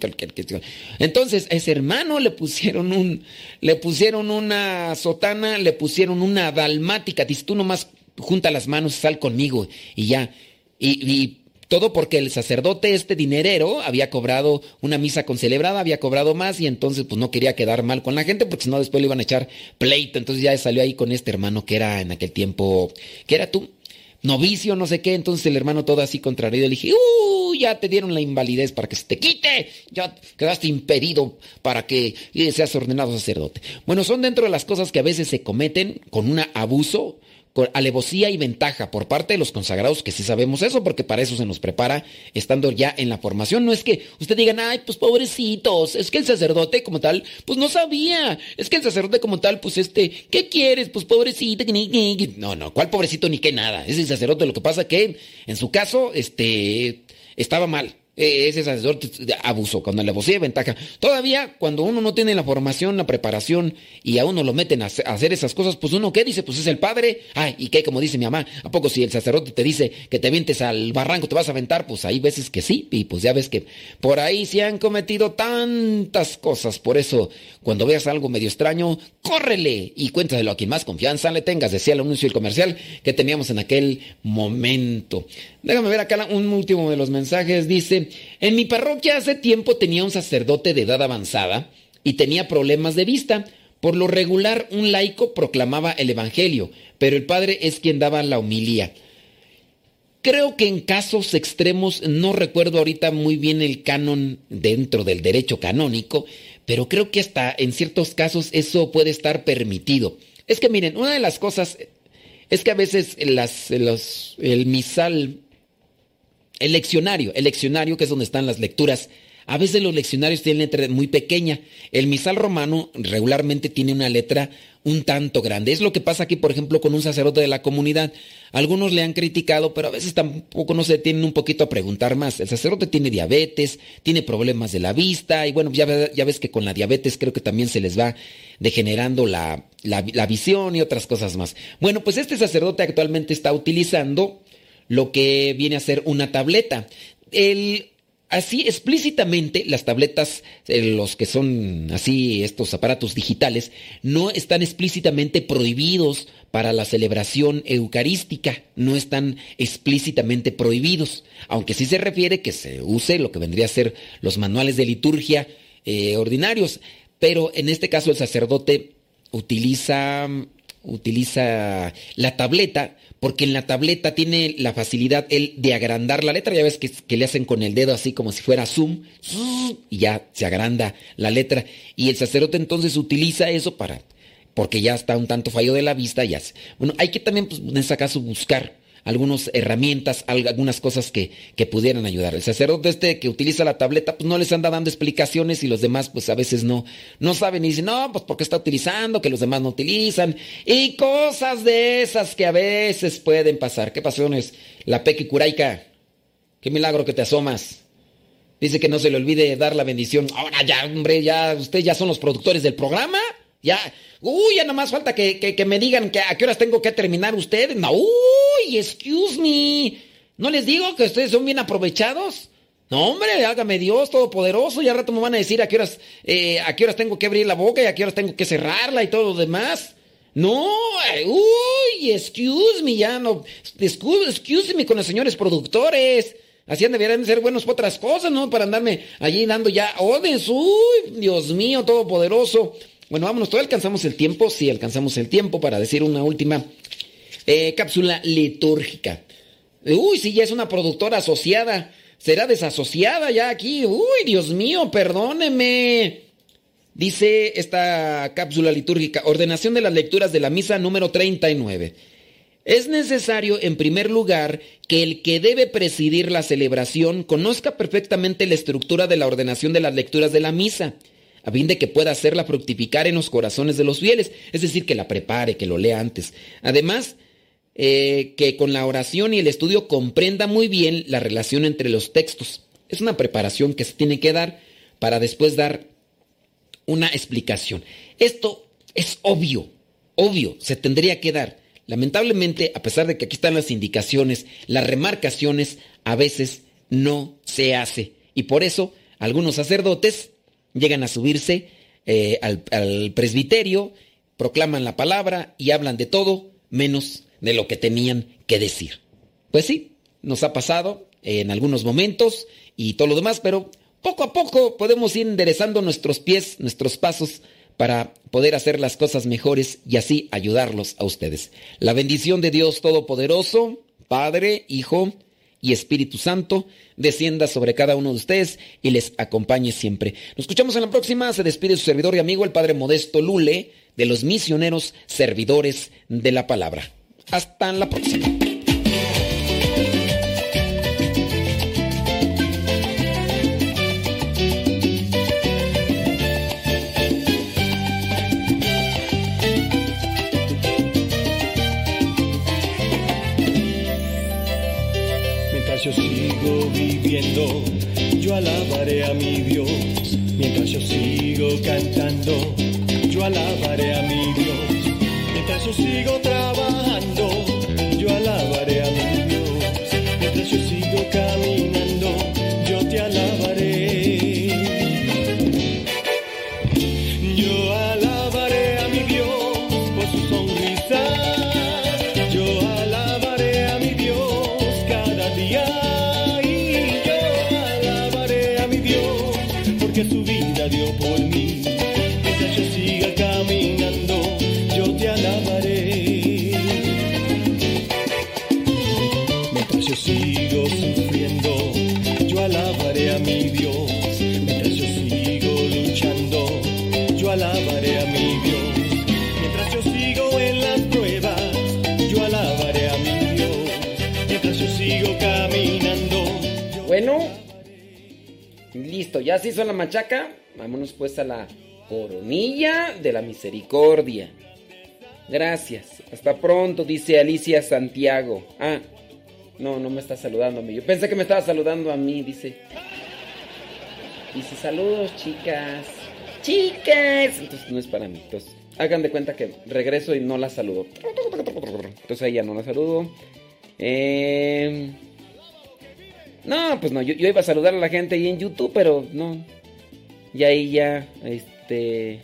Entonces, ese hermano le pusieron un, le pusieron una sotana, le pusieron una dalmática, dice, tú nomás junta las manos, sal conmigo y ya. Y, todo porque el sacerdote, este dinerero, había cobrado una misa concelebrada, había cobrado más y entonces pues no quería quedar mal con la gente porque si no después le iban a echar pleito. Entonces ya salió ahí con este hermano que era en aquel tiempo, que era tú, novicio, no sé qué. Entonces el hermano todo así contrario le dije, ¡uh! Ya te dieron la invalidez para que se te quite. Ya quedaste impedido para que seas ordenado sacerdote. Bueno, son dentro de las cosas que a veces se cometen con un abuso con alevosía y ventaja por parte de los consagrados, que sí sabemos eso, porque para eso se nos prepara estando ya en la formación. No es que usted digan, ay, pues pobrecitos, es que el sacerdote como tal, pues no sabía, es que el sacerdote como tal, pues este, ¿qué quieres? Pues pobrecito, no, no, ¿cuál pobrecito ni qué nada? Es el sacerdote, lo que pasa que en su caso, este, estaba mal, ese sacerdote abusó, cuando le abusé ventaja. Todavía cuando uno no tiene la formación, la preparación y a uno lo meten a hacer esas cosas, pues uno qué dice, pues es el padre. Ay, y qué, como dice mi mamá, ¿a poco si el sacerdote te dice que te vientes al barranco, te vas a aventar? Pues hay veces que sí, y pues ya ves que por ahí se han cometido tantas cosas. Por eso, cuando veas algo medio extraño, córrele y cuéntaselo a quien más confianza le tengas, decía el anuncio el comercial que teníamos en aquel momento. Déjame ver acá un último de los mensajes. Dice, en mi parroquia hace tiempo tenía un sacerdote de edad avanzada y tenía problemas de vista. Por lo regular, un laico proclamaba el Evangelio, pero el padre es quien daba la homilía. Creo que en casos extremos, no recuerdo ahorita muy bien el canon dentro del derecho canónico, pero creo que hasta en ciertos casos eso puede estar permitido. Es que miren, una de las cosas es que a veces las, el misal el leccionario, el leccionario que es donde están las lecturas. A veces los leccionarios tienen letra muy pequeña. El misal romano regularmente tiene una letra un tanto grande. Es lo que pasa aquí, por ejemplo, con un sacerdote de la comunidad. Algunos le han criticado, pero a veces tampoco no se tienen un poquito a preguntar más. El sacerdote tiene diabetes, tiene problemas de la vista, y bueno, ya, ya ves que con la diabetes creo que también se les va degenerando la, la, la visión y otras cosas más. Bueno, pues este sacerdote actualmente está utilizando lo que viene a ser una tableta. El, así explícitamente las tabletas, eh, los que son así estos aparatos digitales, no están explícitamente prohibidos para la celebración eucarística, no están explícitamente prohibidos, aunque sí se refiere que se use lo que vendría a ser los manuales de liturgia eh, ordinarios, pero en este caso el sacerdote utiliza utiliza la tableta porque en la tableta tiene la facilidad él de agrandar la letra. Ya ves que, le hacen con el dedo así como si fuera zoom, y ya se agranda la letra. Y el sacerdote entonces utiliza eso para, porque ya está un tanto fallo de la vista. Ya. Bueno, hay que también, pues, en ese caso, buscar algunas herramientas, algunas cosas que, que, pudieran ayudar. El sacerdote este que utiliza la tableta, pues no les anda dando explicaciones y los demás, pues a veces no, no saben y dicen, no, pues porque está utilizando, que los demás no utilizan, y cosas de esas que a veces pueden pasar. ¿Qué pasiones? La Peque Curaica, qué milagro que te asomas. Dice que no se le olvide dar la bendición. Ahora ya, hombre, ya, ustedes ya son los productores del programa. Ya, uy, ya más falta que, me digan que a qué horas tengo que terminar ustedes. No, uy, excuse me. ¿No les digo que ustedes son bien aprovechados? No, hombre, hágame Dios todopoderoso. Y al rato me van a decir a qué horas, eh, a qué horas tengo que abrir la boca y a qué horas tengo que cerrarla y todo lo demás. No, eh, uy, excuse me, ya no. Excuse, excuse me con los señores productores. Así deberían ser buenos para otras cosas, ¿no? Para andarme allí dando ya órdenes. Uy, Dios mío, todopoderoso. Bueno, vámonos, ¿todavía alcanzamos el tiempo? Sí, alcanzamos el tiempo para decir una última eh, cápsula litúrgica. Uy, sí, ya es una productora asociada. Será desasociada ya aquí. Uy, Dios mío, perdóneme. Dice esta cápsula litúrgica, ordenación de las lecturas de la misa número 39. Es necesario, en primer lugar, que el que debe presidir la celebración conozca perfectamente la estructura de la ordenación de las lecturas de la misa a fin de que pueda hacerla fructificar en los corazones de los fieles, es decir, que la prepare, que lo lea antes. Además, eh, que con la oración y el estudio comprenda muy bien la relación entre los textos. Es una preparación que se tiene que dar para después dar una explicación. Esto es obvio, obvio, se tendría que dar. Lamentablemente, a pesar de que aquí están las indicaciones, las remarcaciones a veces no se hace. Y por eso algunos sacerdotes llegan a subirse eh, al, presbiterio, proclaman la palabra y hablan de todo menos de lo que tenían que decir. Pues sí, nos ha pasado en algunos momentos y todo lo demás, pero poco a poco podemos ir enderezando nuestros pies, nuestros pasos para poder hacer las cosas mejores y así ayudarlos a ustedes. La bendición de Dios Todopoderoso, Padre, Hijo, y Espíritu Santo descienda sobre cada uno de ustedes y les acompañe siempre. Nos escuchamos en la próxima. Se despide su servidor y amigo, el Padre Modesto Lule, de los misioneros servidores de la palabra. Hasta la próxima. Yo alabaré a mi Dios. Mientras yo sigo cantando, yo alabaré a mi Dios. Mientras yo sigo trabajando, porque ya se hizo la machaca. Vámonos pues a la coronilla de la misericordia. Gracias. Hasta pronto, dice Alicia Santiago. Ah, no, no me está saludando a mí. Yo pensé que me estaba saludando a mí, dice. Dice, saludos, chicas. Chicas. Entonces no es para mí. Entonces, hagan de cuenta que regreso y no la saludo. Entonces ya no la saludo. Eh... No, pues no, yo, iba a saludar a la gente ahí en YouTube, pero no. Y ahí ya, este...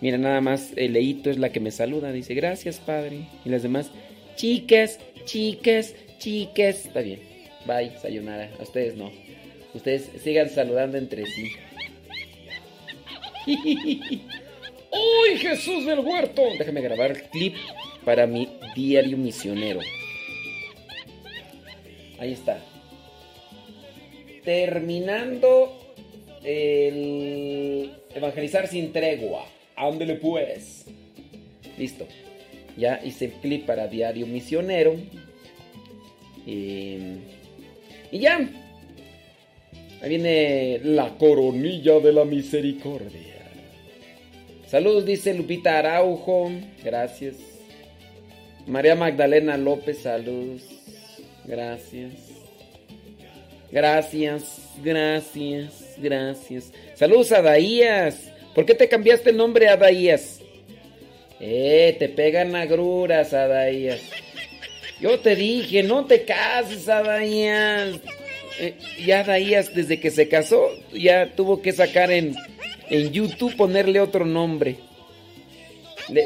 Mira, nada más el leíto es la que me saluda. Dice, gracias, padre. Y las demás, chicas, chicas, chicas. Está bien. Bye, sayonara. A ustedes no. Ustedes sigan saludando entre sí. ¡Uy, Jesús del huerto! Déjame grabar el clip para mi diario misionero. Ahí está. Terminando el evangelizar sin tregua. Ándele pues. Listo. Ya hice clip para diario misionero. Y ya. Ahí viene la coronilla de la misericordia. Saludos, dice Lupita Araujo. Gracias. María Magdalena López, saludos. Gracias. Gracias, gracias, gracias. Saludos a Daías. ¿Por qué te cambiaste el nombre a Daías? Eh, te pegan agruras, Adaías. Yo te dije, no te cases, Adaías. Eh, ya Adaías, desde que se casó, ya tuvo que sacar en, en YouTube ponerle otro nombre.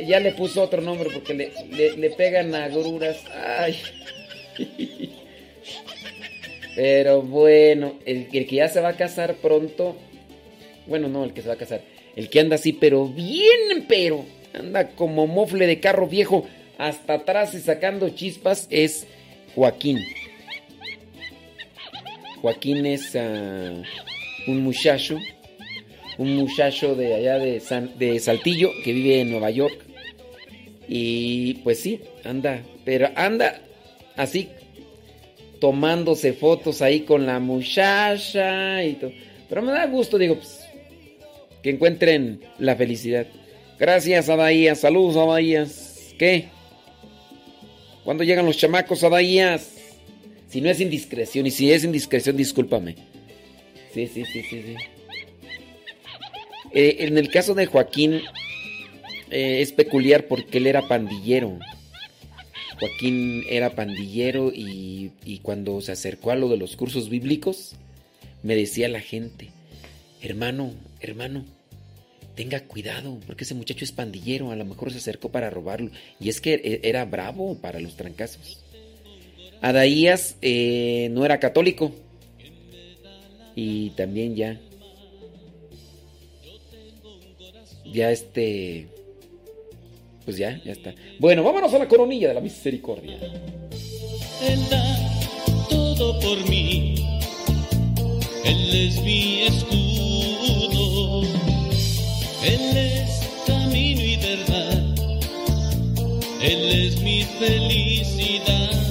Ya le puso otro nombre porque le, le- le pegan agruras. Ay. Pero bueno, el, que ya se va a casar pronto. Bueno, no, el que se va a casar. El que anda así, pero bien, pero. Anda como mofle de carro viejo hasta atrás y sacando chispas es Joaquín. Joaquín es ah, un muchacho. Un muchacho de allá de, San- de Saltillo que vive en Nueva York. Y pues sí, anda. Pero anda así tomándose fotos ahí con la muchacha y todo. Pero me da gusto, digo, pues, que encuentren la felicidad. Gracias, Adaías. Saludos, Adaías. ¿Qué? ¿Cuándo llegan los chamacos, Adaías? Si no es indiscreción, y si es indiscreción, discúlpame. Sí, sí, sí, sí, sí. Eh, en el caso de Joaquín, eh, es peculiar porque él era pandillero. Joaquín era pandillero y, cuando se acercó a lo de los cursos bíblicos, me decía la gente, hermano, hermano, tenga cuidado, porque ese muchacho es pandillero, a lo mejor se acercó para robarlo. Y es que e- era bravo para los trancazos. Adaías eh, no era católico. Y también ya. Ya este. Pues ya, ya está. Bueno, vámonos a la coronilla de la misericordia. Él da todo por mí. Él es mi escudo. Él es camino y verdad. Él es mi felicidad.